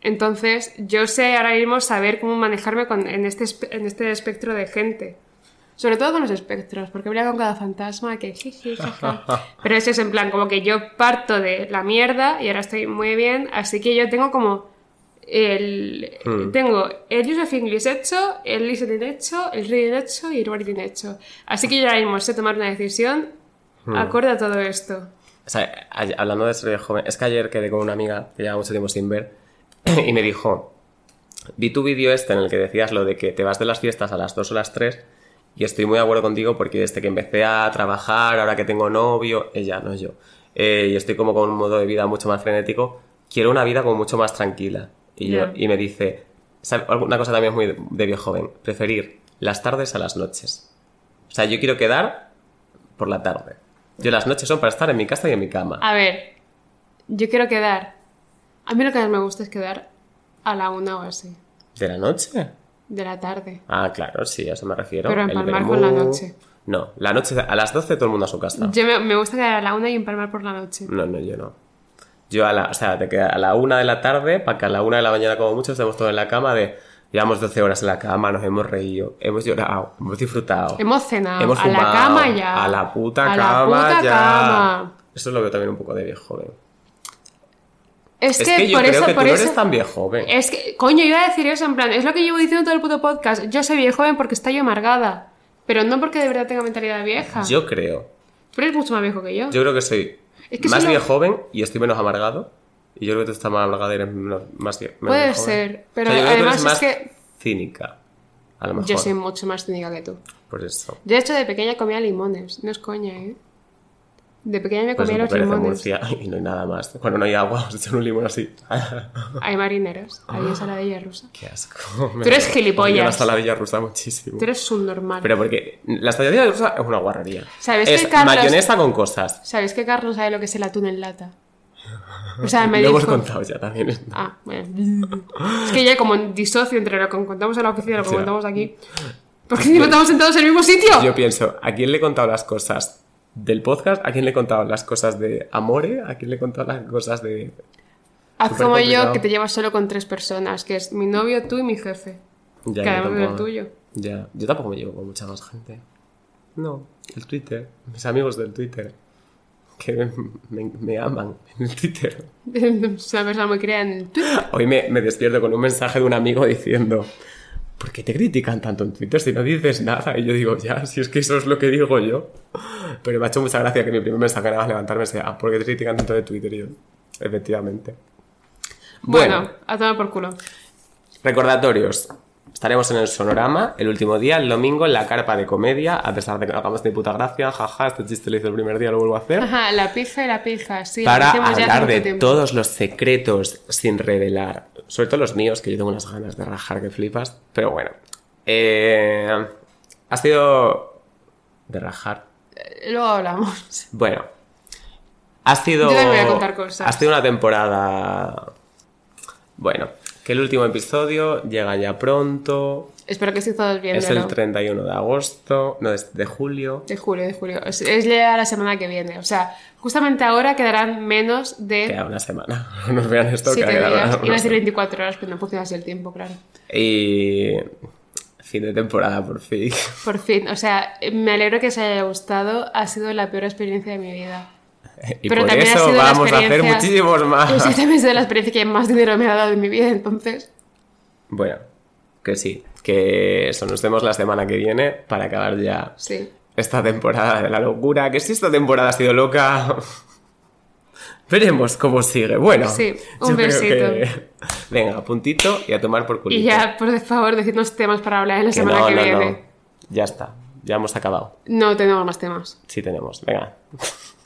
Entonces, yo sé ahora mismo saber cómo manejarme con- en, este, en este espectro de gente. Sobre todo con los espectros, porque habría con cada fantasma que... jiji, jaja. *laughs* Pero eso es en plan, como que yo parto de la mierda y ahora estoy muy bien, así que yo tengo como el... Hmm. Tengo el Use of English hecho, el listening hecho, el reading hecho y el writing hecho. Así que yo ahora mismo sé tomar una decisión Hmm. acorde a todo esto. O sea, a- hablando de ser joven, es que ayer quedé con una amiga que lleva mucho tiempo sin ver *clears throat* y me dijo, vi tu vídeo este en el que decías lo de que te vas de las fiestas a las 2 o las 3 y estoy muy de acuerdo contigo porque desde que empecé a trabajar, ahora que tengo novio, ella, no yo, eh, y estoy como con un modo de vida mucho más frenético, quiero una vida como mucho más tranquila. Y, yo- y me dice, una cosa también muy de, de viejo joven, preferir las tardes a las noches. O sea, yo quiero quedar por la tarde. Yo las noches son para estar en mi casa y en mi cama. A ver, yo quiero quedar. A mí lo que más me gusta es quedar a la una o así, ¿De la noche? De la tarde. Ah, claro, sí, a eso me refiero. Pero empalmar con la noche. No, la noche, a las 12 todo el mundo a su casa. Yo me, me gusta quedar a la una y empalmar por la noche. No, no, yo no. Yo a la, o sea, te queda a la una de la tarde, para que a la una de la mañana como mucho estemos todos en la cama de... Llevamos 12 horas en la cama, nos hemos reído, hemos llorado, hemos disfrutado. Hemos cenado. hemos a la fumado, cama ya. A la puta A la cama puta ya. cama. Eso lo veo también un poco de viejo joven. Es, Es que, que yo por creo eso, que tú por no eso. eres tan viejo joven. Es que, coño, iba a decir eso en plan, es lo que llevo diciendo todo el puto podcast. Yo soy viejo joven porque estoy amargada. Pero no porque de verdad tenga mentalidad vieja. Yo creo. Tú eres mucho más viejo que yo. Yo creo que soy Es que más viejo joven y estoy menos amargado. Y yo creo que tú estás más amargada y eres menos- más Puede viejo joven. ser, pero O sea, yo creo que tú además es más que- cínica. A lo mejor. Yo soy mucho más cínica que tú. Por eso. Yo, de hecho, de pequeña comía limones. No es coña, ¿eh? De pequeña me Pues comía me los limones. Murcia y no hay nada más. Cuando no hay agua, *laughs* os echan un limón así. Hay marineros. Hay ensaladilla rusa. Qué asco. Tú eres gilipollas. Yo la saladilla rusa muchísimo. Tú eres subnormal. Pero porque la saladilla rusa es una guarrería. ¿Sabes es que Carlos- mayonesa con cosas. ¿Sabes que Carlos sabe lo que es el atún en lata? O sea, me *laughs* Lo hemos dijo... contado ya también. Ah, bueno. Es que ya como disocio entre lo que contamos en la oficina y lo que Sí. contamos aquí. ¿Por qué no estamos sentados en el mismo sitio? Yo pienso, ¿a quién le he contado las cosas del podcast? ¿A quién le he contado las cosas de Amore? ¿A quién le he contado las cosas de...? Haz como yo, que te llevas solo con tres personas, que es mi novio, tú y mi jefe. Ya, además es el tuyo. Ya, yo tampoco me llevo con mucha más gente. No, el Twitter, mis amigos del Twitter, que me, me- me aman en el Twitter. *laughs* Es una persona muy creada en el Twitter. Hoy me, me despierto con un mensaje de un amigo diciendo, ¿por qué te critican tanto en Twitter si no dices nada? Y yo digo, ya, si es que eso es lo que digo yo. Pero me ha hecho mucha gracia que mi primer mensaje más levantarme sea, "Ah, ¿por qué te critican tanto de Twitter? Y yo, efectivamente. Bueno, a tomar por culo. Recordatorios. Estaremos en el Sonorama el último día, el domingo, en la carpa de comedia, a pesar de que no hagamos ni puta gracia, jaja, este chiste lo hice el primer día, lo vuelvo a hacer. Ajá, la pija y la pija, sí. para ya hablar de tiempo. todos los secretos sin revelar. Sobre todo los míos, que yo tengo unas ganas de rajar que flipas. Pero bueno. Eh, ha sido... De rajar. Eh, Luego hablamos. *laughs* Bueno. Ha sido... Yo voy a contar cosas. Ha sido una temporada... Bueno, que el último episodio llega ya pronto. Espero que estéis todos viéndolo. Es el 31 de agosto, no, es de julio. De julio, de julio. Es, es ya la semana que viene. O sea, justamente ahora quedarán menos de Queda una semana. *laughs* No nos vean esto, que ha quedado días. una Iba a decir semana. 24 horas, pero no funciona así el tiempo, claro. Y... Fin de temporada, por fin. *laughs* Por fin, o sea, me alegro que os haya gustado. Ha sido la peor experiencia de mi vida. Y Pero por también ha eso sido la vamos a hacer muchísimos más. Esa también ha sido la experiencia que más dinero me ha dado en mi vida, entonces. Bueno, que sí. Que eso, nos vemos la semana que viene para acabar ya Sí. Esta temporada de la locura. Que si esta temporada ha sido loca... *laughs* Veremos cómo sigue. Bueno, Sí, un besito. que- Venga, puntito y a tomar por culito. Y ya, por favor, decidnos temas para hablar en la Que semana no, que no, viene. no. Ya está. Ya hemos acabado. no tenemos más temas. Sí tenemos. Venga. *laughs*